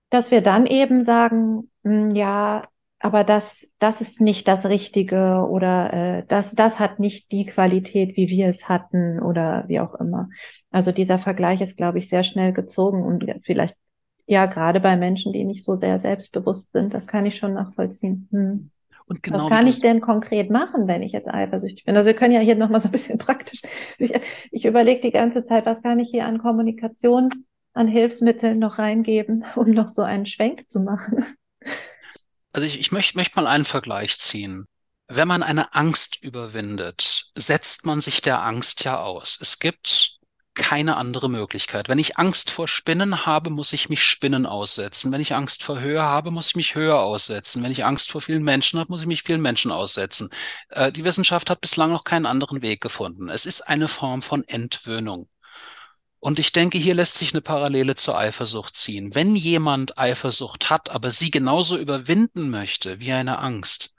dass wir dann eben sagen, mh, hm, ja, aber das, das ist nicht das Richtige oder äh, das, das hat nicht die Qualität, wie wir es hatten oder wie auch immer. Also dieser Vergleich ist, glaube ich, sehr schnell gezogen und vielleicht ja gerade bei Menschen, die nicht so sehr selbstbewusst sind, das kann ich schon nachvollziehen. Hm. Und genau Was kann ich denn konkret machen, wenn ich jetzt eifersüchtig bin? Also wir können ja hier nochmal so ein bisschen <laughs> praktisch. Ich, ich überlege die ganze Zeit, was kann ich hier an Kommunikation, an Hilfsmitteln noch reingeben, um noch so einen Schwenk zu machen. also ich, ich möchte, möchte mal einen Vergleich ziehen. Wenn man eine Angst überwindet, setzt man sich der Angst ja aus. Es gibt keine andere Möglichkeit. Wenn ich Angst vor Spinnen habe, muss ich mich Spinnen aussetzen. Wenn ich Angst vor Höhe habe, muss ich mich Höhe aussetzen. Wenn ich Angst vor vielen Menschen habe, muss ich mich vielen Menschen aussetzen. Äh, die Wissenschaft hat bislang noch keinen anderen Weg gefunden. Es ist eine Form von Entwöhnung. Und ich denke, hier lässt sich eine Parallele zur Eifersucht ziehen. Wenn jemand Eifersucht hat, aber sie genauso überwinden möchte wie eine Angst,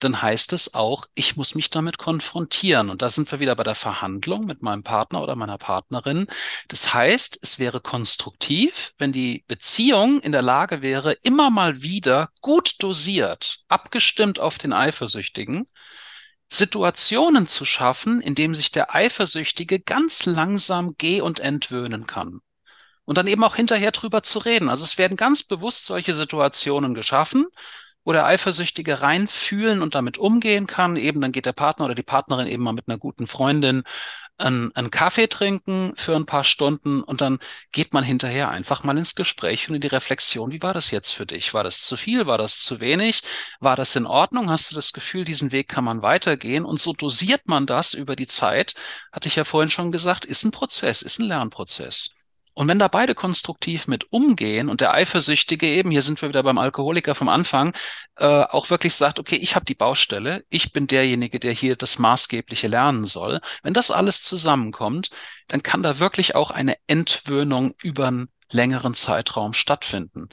dann heißt es auch, ich muss mich damit konfrontieren. Und da sind wir wieder bei der Verhandlung mit meinem Partner oder meiner Partnerin. Das heißt, es wäre konstruktiv, wenn die Beziehung in der Lage wäre, immer mal wieder gut dosiert, abgestimmt auf den Eifersüchtigen, Situationen zu schaffen, in dem sich der Eifersüchtige ganz langsam geh- und entwöhnen kann. Und dann eben auch hinterher drüber zu reden. Also es werden ganz bewusst solche Situationen geschaffen, wo der Eifersüchtige reinfühlen und damit umgehen kann. Eben dann geht der Partner oder die Partnerin eben mal mit einer guten Freundin einen, einen Kaffee trinken für ein paar Stunden und dann geht man hinterher einfach mal ins Gespräch und in die Reflexion. Wie war das jetzt für dich? War das zu viel? War das zu wenig? War das in Ordnung? Hast du das Gefühl, diesen Weg kann man weitergehen? Und so dosiert man das über die Zeit, hatte ich ja vorhin schon gesagt, ist ein Prozess, ist ein Lernprozess. Und wenn da beide konstruktiv mit umgehen und der Eifersüchtige eben, hier sind wir wieder beim Alkoholiker vom Anfang, äh, auch wirklich sagt, okay, ich habe die Baustelle, ich bin derjenige, der hier das Maßgebliche lernen soll. Wenn das alles zusammenkommt, dann kann da wirklich auch eine Entwöhnung über einen längeren Zeitraum stattfinden.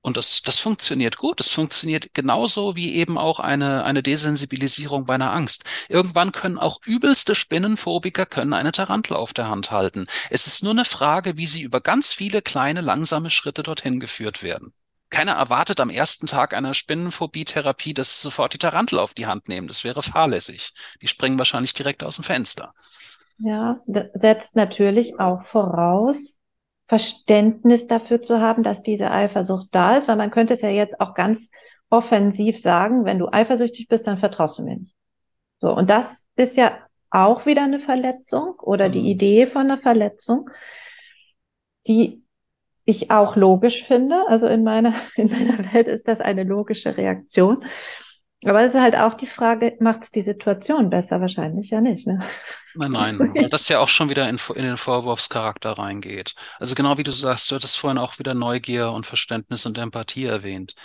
Und das, das funktioniert gut. Das funktioniert genauso wie eben auch eine, eine Desensibilisierung bei einer Angst. Irgendwann können auch übelste Spinnenphobiker können eine Tarantel auf der Hand halten. Es ist nur eine Frage, wie sie über ganz viele kleine, langsame Schritte dorthin geführt werden. Keiner erwartet am ersten Tag einer Spinnenphobie-Therapie, dass sie sofort die Tarantel auf die Hand nehmen. Das wäre fahrlässig. Die springen wahrscheinlich direkt aus dem Fenster. Ja, das setzt natürlich auch voraus, Verständnis dafür zu haben, dass diese Eifersucht da ist, weil man könnte es ja jetzt auch ganz offensiv sagen, wenn du eifersüchtig bist, dann vertraust du mir nicht. So, und das ist ja auch wieder eine Verletzung oder die Mhm. Idee von einer Verletzung, die ich auch logisch finde. Also in meiner, <laughs> in meiner Welt ist das eine logische Reaktion. Aber es ist halt auch die Frage, macht es die Situation besser? Wahrscheinlich ja nicht, ne? Nein, nein, <laughs> weil das ja auch schon wieder in, in den Vorwurfscharakter reingeht. Also genau wie du sagst, du hattest vorhin auch wieder Neugier und Verständnis und Empathie erwähnt.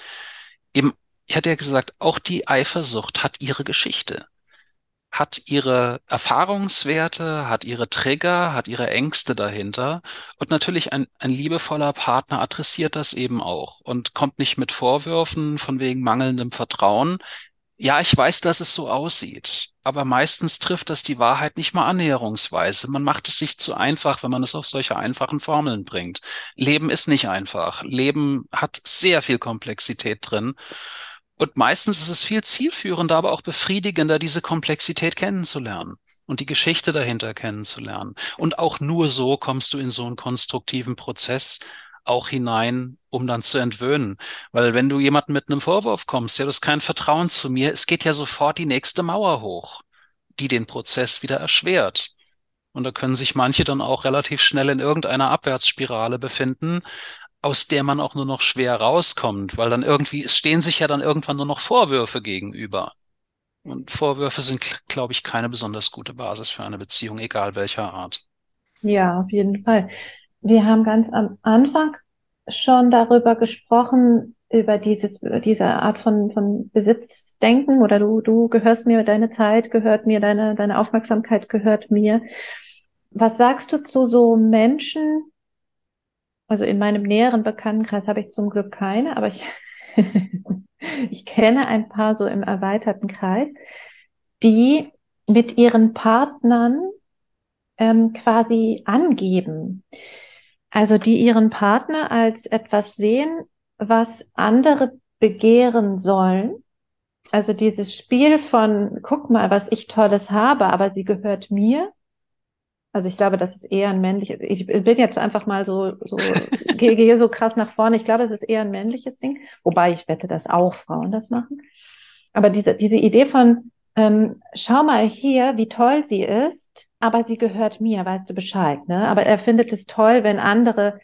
Eben, ich hatte ja gesagt, auch die Eifersucht hat ihre Geschichte, hat ihre Erfahrungswerte, hat ihre Trigger, hat ihre Ängste dahinter. Und natürlich ein, ein liebevoller Partner adressiert das eben auch und kommt nicht mit Vorwürfen von wegen mangelndem Vertrauen. Ja, ich weiß, dass es so aussieht, aber meistens trifft das die Wahrheit nicht mal annäherungsweise. Man macht es sich zu einfach, wenn man es auf solche einfachen Formeln bringt. Leben ist nicht einfach. Leben hat sehr viel Komplexität drin. Und meistens ist es viel zielführender, aber auch befriedigender, diese Komplexität kennenzulernen und die Geschichte dahinter kennenzulernen. Und auch nur so kommst du in so einen konstruktiven Prozess auch hinein, um dann zu entwöhnen. Weil wenn du jemanden mit einem Vorwurf kommst, ja, du hast kein Vertrauen zu mir, es geht ja sofort die nächste Mauer hoch, die den Prozess wieder erschwert. Und da können sich manche dann auch relativ schnell in irgendeiner Abwärtsspirale befinden, aus der man auch nur noch schwer rauskommt, weil dann irgendwie, es stehen sich ja dann irgendwann nur noch Vorwürfe gegenüber. Und Vorwürfe sind, glaube ich, keine besonders gute Basis für eine Beziehung, egal welcher Art. Ja, auf jeden Fall. Wir haben ganz am Anfang schon darüber gesprochen, über dieses, diese Art von, von Besitzdenken oder du, du gehörst mir, deine Zeit gehört mir, deine, deine Aufmerksamkeit gehört mir. Was sagst du zu so Menschen? Also in meinem näheren Bekanntenkreis habe ich zum Glück keine, aber ich, <laughs> ich kenne ein paar so im erweiterten Kreis, die mit ihren Partnern ähm, quasi angeben. Also die ihren Partner als etwas sehen, was andere begehren sollen. Also dieses Spiel von, guck mal, was ich Tolles habe, aber sie gehört mir. Also ich glaube, das ist eher ein männliches, ich bin jetzt einfach mal so, so, <laughs> gehe, gehe so krass nach vorne. Ich glaube, das ist eher ein männliches Ding. Wobei ich wette, dass auch Frauen das machen. Aber diese, diese Idee von, ähm, schau mal hier, wie toll sie ist, aber sie gehört mir, weißt du Bescheid, ne? Aber er findet es toll, wenn andere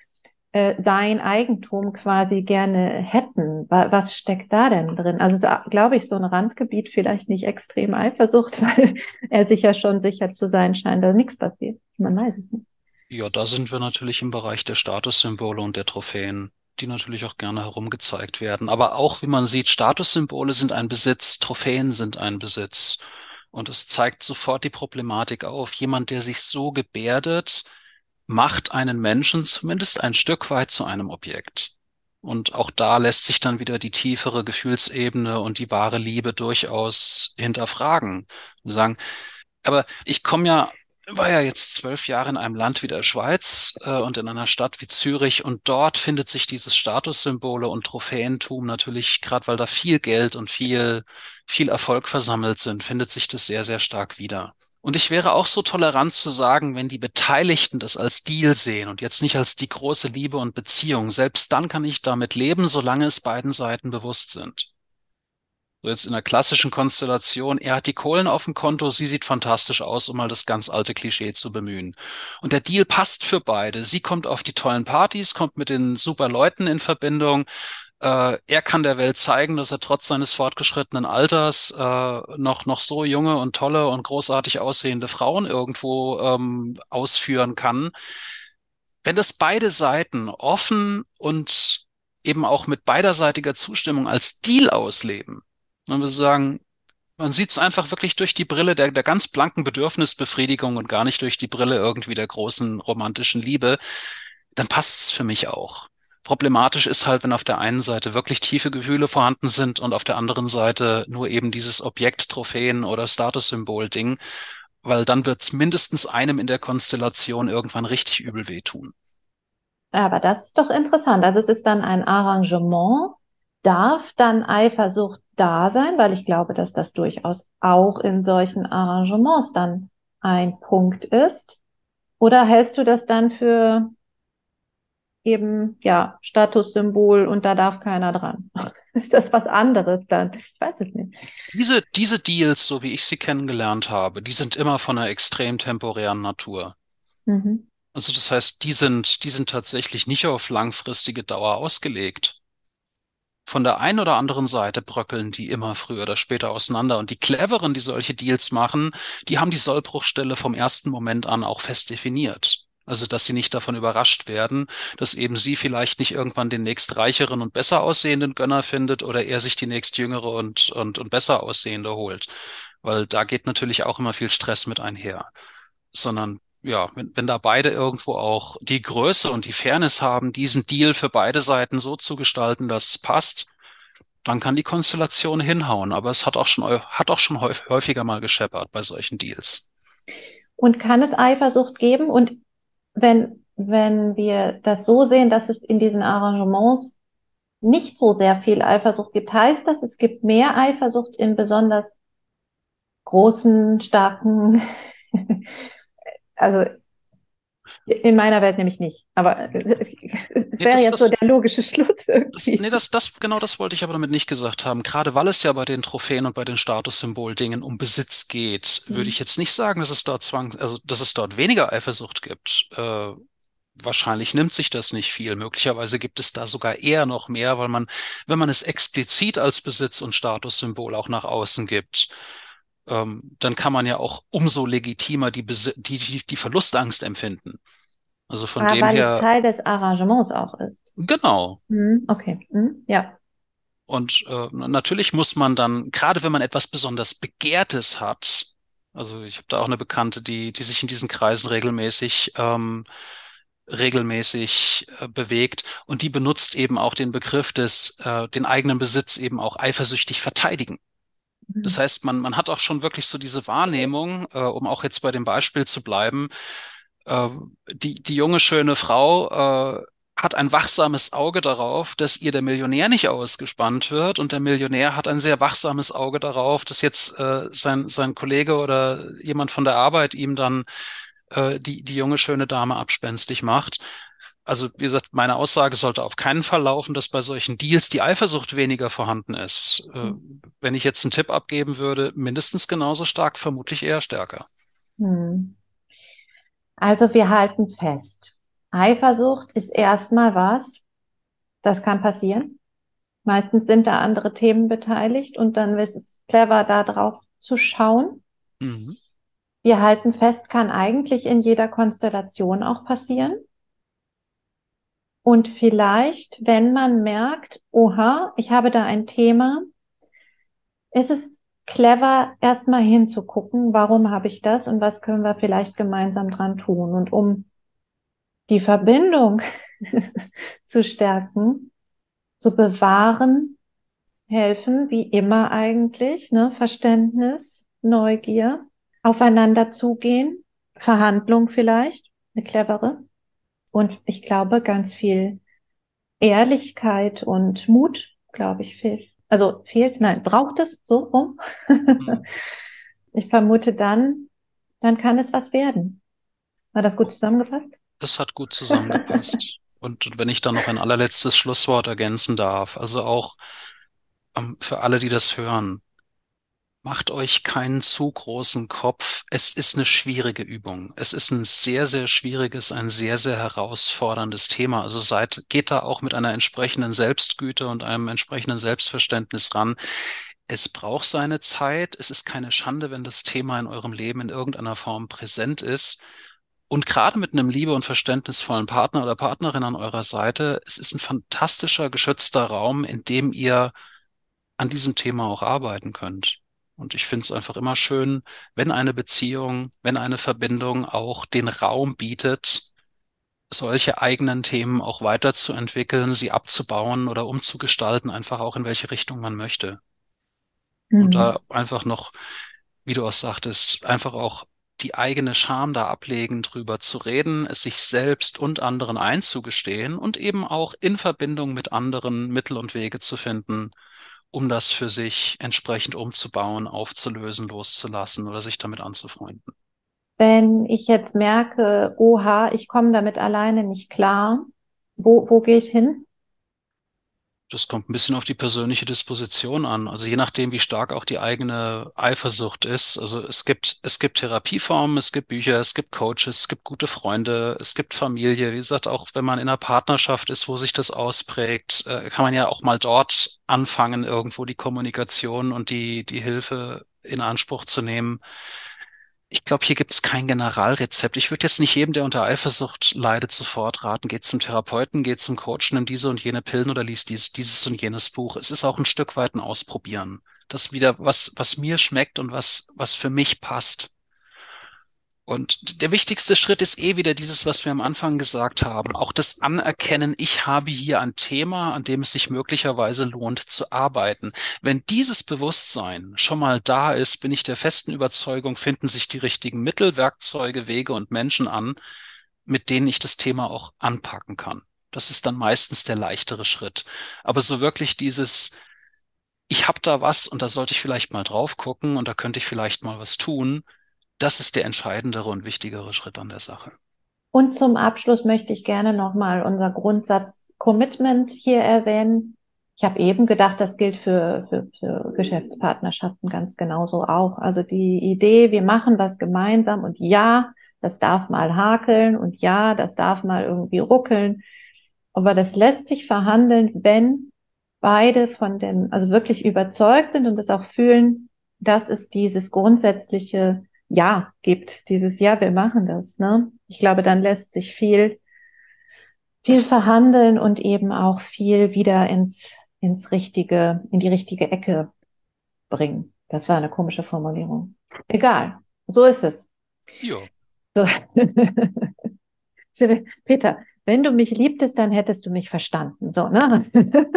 äh, sein Eigentum quasi gerne hätten. Was steckt da denn drin? Also glaube ich, so ein Randgebiet vielleicht nicht extrem Eifersucht, <laughs> weil er sich ja schon sicher zu sein scheint, dass nichts passiert. Man weiß es nicht. Ja, da sind wir natürlich im Bereich der Statussymbole und der Trophäen, die natürlich auch gerne herumgezeigt werden. Aber auch, wie man sieht, Statussymbole sind ein Besitz, Trophäen sind ein Besitz. Und es zeigt sofort die Problematik auf. Jemand, der sich so gebärdet, macht einen Menschen zumindest ein Stück weit zu einem Objekt. Und auch da lässt sich dann wieder die tiefere Gefühlsebene und die wahre Liebe durchaus hinterfragen und sagen, aber ich komme ja, war ja jetzt zwölf Jahre in einem Land wie der Schweiz äh, und in einer Stadt wie Zürich und dort findet sich dieses Statussymbole und Trophäentum natürlich, gerade weil da viel Geld und viel, viel Erfolg versammelt sind, findet sich das sehr, sehr stark wieder. Und ich wäre auch so tolerant zu sagen, wenn die Beteiligten das als Deal sehen und jetzt nicht als die große Liebe und Beziehung, selbst dann kann ich damit leben, solange es beiden Seiten bewusst sind. So jetzt in der klassischen Konstellation, er hat die Kohlen auf dem Konto, sie sieht fantastisch aus, um mal das ganz alte Klischee zu bemühen. Und der Deal passt für beide. Sie kommt auf die tollen Partys, kommt mit den super Leuten in Verbindung, er kann der Welt zeigen, dass er trotz seines fortgeschrittenen Alters äh, noch, noch so junge und tolle und großartig aussehende Frauen irgendwo ähm, ausführen kann. Wenn das beide Seiten offen und eben auch mit beiderseitiger Zustimmung als Deal ausleben, man würde sagen, man sieht es einfach wirklich durch die Brille der, der ganz blanken Bedürfnisbefriedigung und gar nicht durch die Brille irgendwie der großen romantischen Liebe, dann passt es für mich auch. Problematisch ist halt, wenn auf der einen Seite wirklich tiefe Gefühle vorhanden sind und auf der anderen Seite nur eben dieses Objekt, Trophäen oder Statussymbol-Ding, weil dann wird es mindestens einem in der Konstellation irgendwann richtig übel wehtun. Aber das ist doch interessant. Also es ist dann ein Arrangement. Darf dann Eifersucht da sein? Weil ich glaube, dass das durchaus auch in solchen Arrangements dann ein Punkt ist. Oder hältst du das dann für eben, ja, Statussymbol und da darf keiner dran. <laughs> Ist das was anderes dann? Ich weiß es nicht. Diese, diese Deals, so wie ich sie kennengelernt habe, die sind immer von einer extrem temporären Natur. Mhm. Also das heißt, die sind, die sind tatsächlich nicht auf langfristige Dauer ausgelegt. Von der einen oder anderen Seite bröckeln die immer früher oder später auseinander. Und die Cleveren, die solche Deals machen, die haben die Sollbruchstelle vom ersten Moment an auch fest definiert. Also, dass sie nicht davon überrascht werden, dass eben sie vielleicht nicht irgendwann den nächst reicheren und besser aussehenden Gönner findet oder er sich die nächst jüngere und, und, und besser aussehende holt. Weil da geht natürlich auch immer viel Stress mit einher. Sondern ja, wenn, wenn da beide irgendwo auch die Größe und die Fairness haben, diesen Deal für beide Seiten so zu gestalten, dass es passt, dann kann die Konstellation hinhauen. Aber es hat auch schon, hat auch schon häufiger mal gescheppert bei solchen Deals. Und kann es Eifersucht geben? Und wenn, wenn wir das so sehen, dass es in diesen Arrangements nicht so sehr viel Eifersucht gibt, heißt das, es gibt mehr Eifersucht in besonders großen, starken, <laughs> also in meiner Welt nämlich nicht. Aber es nee, wäre jetzt so der logische Schluss irgendwie. Das, nee, das, das, genau das wollte ich aber damit nicht gesagt haben. Gerade weil es ja bei den Trophäen und bei den Statussymbol-Dingen um Besitz geht, mhm. würde ich jetzt nicht sagen, dass es dort zwang, also dass es dort weniger Eifersucht gibt. Äh, wahrscheinlich nimmt sich das nicht viel. Möglicherweise gibt es da sogar eher noch mehr, weil man, wenn man es explizit als Besitz und Statussymbol auch nach außen gibt, ähm, dann kann man ja auch umso legitimer die, die, die, Verlustangst empfinden. Also von Aber dem weil her. es Teil des Arrangements auch ist. Genau. Mhm, okay, mhm, ja. Und äh, natürlich muss man dann, gerade wenn man etwas besonders Begehrtes hat, also ich habe da auch eine Bekannte, die, die sich in diesen Kreisen regelmäßig ähm, regelmäßig äh, bewegt und die benutzt eben auch den Begriff des, äh, den eigenen Besitz eben auch eifersüchtig verteidigen. Das mhm. heißt, man, man hat auch schon wirklich so diese Wahrnehmung, äh, um auch jetzt bei dem Beispiel zu bleiben, äh, die, die junge, schöne Frau äh, hat ein wachsames Auge darauf, dass ihr der Millionär nicht ausgespannt wird und der Millionär hat ein sehr wachsames Auge darauf, dass jetzt äh, sein, sein Kollege oder jemand von der Arbeit ihm dann äh, die, die junge, schöne Dame abspenstig macht. Also wie gesagt, meine Aussage sollte auf keinen Fall laufen, dass bei solchen Deals die Eifersucht weniger vorhanden ist. Äh, wenn ich jetzt einen Tipp abgeben würde, mindestens genauso stark, vermutlich eher stärker. Hm. Also wir halten fest, Eifersucht ist erstmal was, das kann passieren. Meistens sind da andere Themen beteiligt und dann ist es clever, da drauf zu schauen. Mhm. Wir halten fest, kann eigentlich in jeder Konstellation auch passieren. Und vielleicht, wenn man merkt, oha, ich habe da ein Thema, ist es clever, erstmal hinzugucken, warum habe ich das und was können wir vielleicht gemeinsam dran tun. Und um die Verbindung <laughs> zu stärken, zu bewahren, helfen, wie immer eigentlich, ne? Verständnis, Neugier, aufeinander zugehen, Verhandlung vielleicht, eine clevere. Und ich glaube, ganz viel Ehrlichkeit und Mut, glaube ich, fehlt. Also fehlt, nein, braucht es so rum. <laughs> Ich vermute dann, dann kann es was werden. War das gut zusammengefasst? Das hat gut zusammengepasst. <laughs> Und wenn ich da noch ein allerletztes Schlusswort ergänzen darf, also auch ähm, für alle, die das hören, macht euch keinen zu großen Kopf. Es ist eine schwierige Übung. Es ist ein sehr, sehr schwieriges, ein sehr, sehr herausforderndes Thema. Also seid, geht da auch mit einer entsprechenden Selbstgüte und einem entsprechenden Selbstverständnis ran. Es braucht seine Zeit. Es ist keine Schande, wenn das Thema in eurem Leben in irgendeiner Form präsent ist. Und gerade mit einem liebe und verständnisvollen Partner oder Partnerin an eurer Seite, es ist ein fantastischer, geschützter Raum, in dem ihr an diesem Thema auch arbeiten könnt. Und ich finde es einfach immer schön, wenn eine Beziehung, wenn eine Verbindung auch den Raum bietet, solche eigenen Themen auch weiterzuentwickeln, sie abzubauen oder umzugestalten, einfach auch in welche Richtung man möchte. Mhm. Und da einfach noch, wie du auch sagtest, einfach auch die eigene Scham da ablegen, drüber zu reden, es sich selbst und anderen einzugestehen und eben auch in Verbindung mit anderen Mittel und Wege zu finden, um das für sich entsprechend umzubauen, aufzulösen, loszulassen oder sich damit anzufreunden. Wenn ich jetzt merke, oha, ich komme damit alleine nicht klar, wo, wo gehe ich hin? Das kommt ein bisschen auf die persönliche Disposition an. Also je nachdem, wie stark auch die eigene Eifersucht ist. Also es gibt, es gibt Therapieformen, es gibt Bücher, es gibt Coaches, es gibt gute Freunde, es gibt Familie. Wie gesagt, auch wenn man in einer Partnerschaft ist, wo sich das ausprägt, äh, kann man ja auch mal dort anfangen, irgendwo die Kommunikation und die, die Hilfe in Anspruch zu nehmen ich glaube, hier gibt es kein Generalrezept. Ich würde jetzt nicht jedem, der unter Eifersucht leidet, sofort raten, geht zum Therapeuten, geht zum Coach, nimm diese und jene Pillen oder liest dies, dieses und jenes Buch. Es ist auch ein Stück weit ein Ausprobieren. Das wieder, was, was mir schmeckt und was, was für mich passt. Und der wichtigste Schritt ist eh wieder dieses, was wir am Anfang gesagt haben. Auch das Anerkennen, ich habe hier ein Thema, an dem es sich möglicherweise lohnt zu arbeiten. Wenn dieses Bewusstsein schon mal da ist, bin ich der festen Überzeugung, finden sich die richtigen Mittel, Werkzeuge, Wege und Menschen an, mit denen ich das Thema auch anpacken kann. Das ist dann meistens der leichtere Schritt. Aber so wirklich dieses, ich habe da was und da sollte ich vielleicht mal drauf gucken und da könnte ich vielleicht mal was tun, das ist der entscheidendere und wichtigere Schritt an der Sache. Und zum Abschluss möchte ich gerne nochmal unser Grundsatz Commitment hier erwähnen. Ich habe eben gedacht, das gilt für, für, für Geschäftspartnerschaften ganz genauso auch. Also die Idee, wir machen was gemeinsam und ja, das darf mal hakeln und ja, das darf mal irgendwie ruckeln. Aber das lässt sich verhandeln, wenn beide von dem, also wirklich überzeugt sind und das auch fühlen, das ist dieses grundsätzliche ja gibt, dieses Ja, wir machen das. Ne? Ich glaube, dann lässt sich viel, viel verhandeln und eben auch viel wieder ins, ins richtige, in die richtige Ecke bringen. Das war eine komische Formulierung. Egal, so ist es. Jo. So. <laughs> Peter, wenn du mich liebtest, dann hättest du mich verstanden. So, ne? <laughs>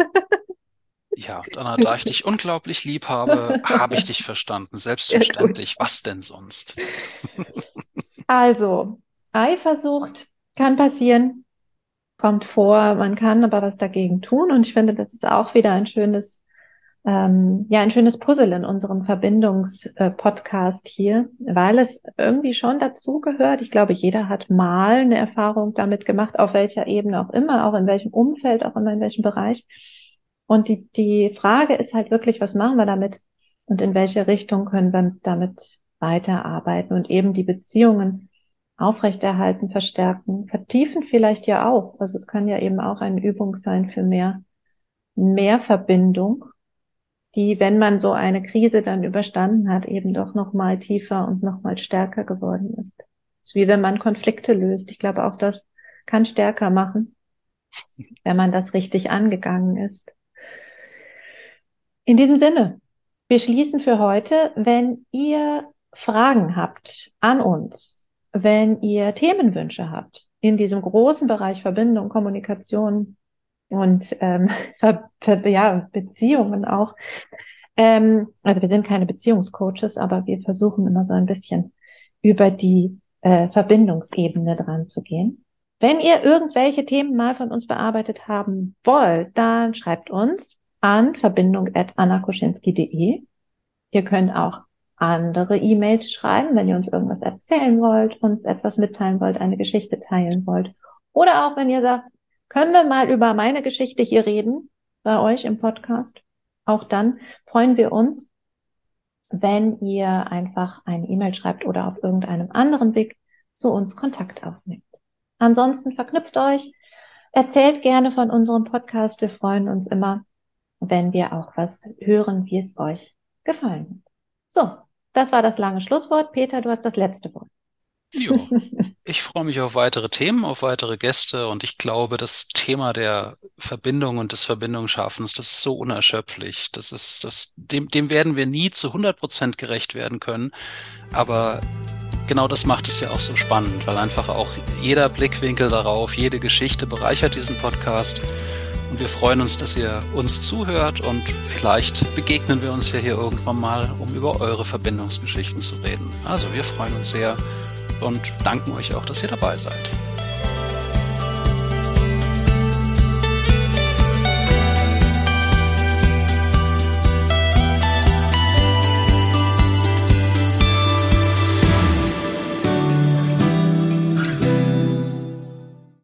Ja, <laughs> Dana, da ich dich unglaublich lieb habe, habe ich dich verstanden. <laughs> Selbstverständlich. Was denn sonst? <laughs> also, Eifersucht kann passieren, kommt vor, man kann aber was dagegen tun. Und ich finde, das ist auch wieder ein schönes ähm, ja ein schönes Puzzle in unserem Verbindungspodcast hier, weil es irgendwie schon dazu gehört. Ich glaube, jeder hat mal eine Erfahrung damit gemacht, auf welcher Ebene auch immer, auch in welchem Umfeld, auch immer in welchem Bereich. Und die, die Frage ist halt wirklich, was machen wir damit und in welche Richtung können wir damit weiterarbeiten und eben die Beziehungen aufrechterhalten, verstärken, vertiefen vielleicht ja auch. Also es kann ja eben auch eine Übung sein für mehr, mehr Verbindung die, wenn man so eine Krise dann überstanden hat, eben doch noch mal tiefer und noch mal stärker geworden ist. Es ist wie wenn man Konflikte löst. Ich glaube, auch das kann stärker machen, wenn man das richtig angegangen ist. In diesem Sinne, wir schließen für heute. Wenn ihr Fragen habt an uns, wenn ihr Themenwünsche habt in diesem großen Bereich Verbindung, Kommunikation, und ähm, <laughs> ja, Beziehungen auch. Ähm, also wir sind keine Beziehungscoaches, aber wir versuchen immer so ein bisschen über die äh, Verbindungsebene dran zu gehen. Wenn ihr irgendwelche Themen mal von uns bearbeitet haben wollt, dann schreibt uns an verbindung.annakoschinski.de. Ihr könnt auch andere E-Mails schreiben, wenn ihr uns irgendwas erzählen wollt, uns etwas mitteilen wollt, eine Geschichte teilen wollt. Oder auch wenn ihr sagt, können wir mal über meine Geschichte hier reden bei euch im Podcast? Auch dann freuen wir uns, wenn ihr einfach eine E-Mail schreibt oder auf irgendeinem anderen Weg zu uns Kontakt aufnimmt. Ansonsten verknüpft euch, erzählt gerne von unserem Podcast. Wir freuen uns immer, wenn wir auch was hören, wie es euch gefallen hat. So, das war das lange Schlusswort. Peter, du hast das letzte Wort. Jo. Ich freue mich auf weitere Themen, auf weitere Gäste und ich glaube, das Thema der Verbindung und des Verbindungsschaffens, das ist so unerschöpflich. Das ist, das, dem, dem werden wir nie zu 100 Prozent gerecht werden können. Aber genau das macht es ja auch so spannend, weil einfach auch jeder Blickwinkel darauf, jede Geschichte bereichert diesen Podcast. Und wir freuen uns, dass ihr uns zuhört und vielleicht begegnen wir uns ja hier irgendwann mal, um über eure Verbindungsgeschichten zu reden. Also wir freuen uns sehr und danken euch auch, dass ihr dabei seid.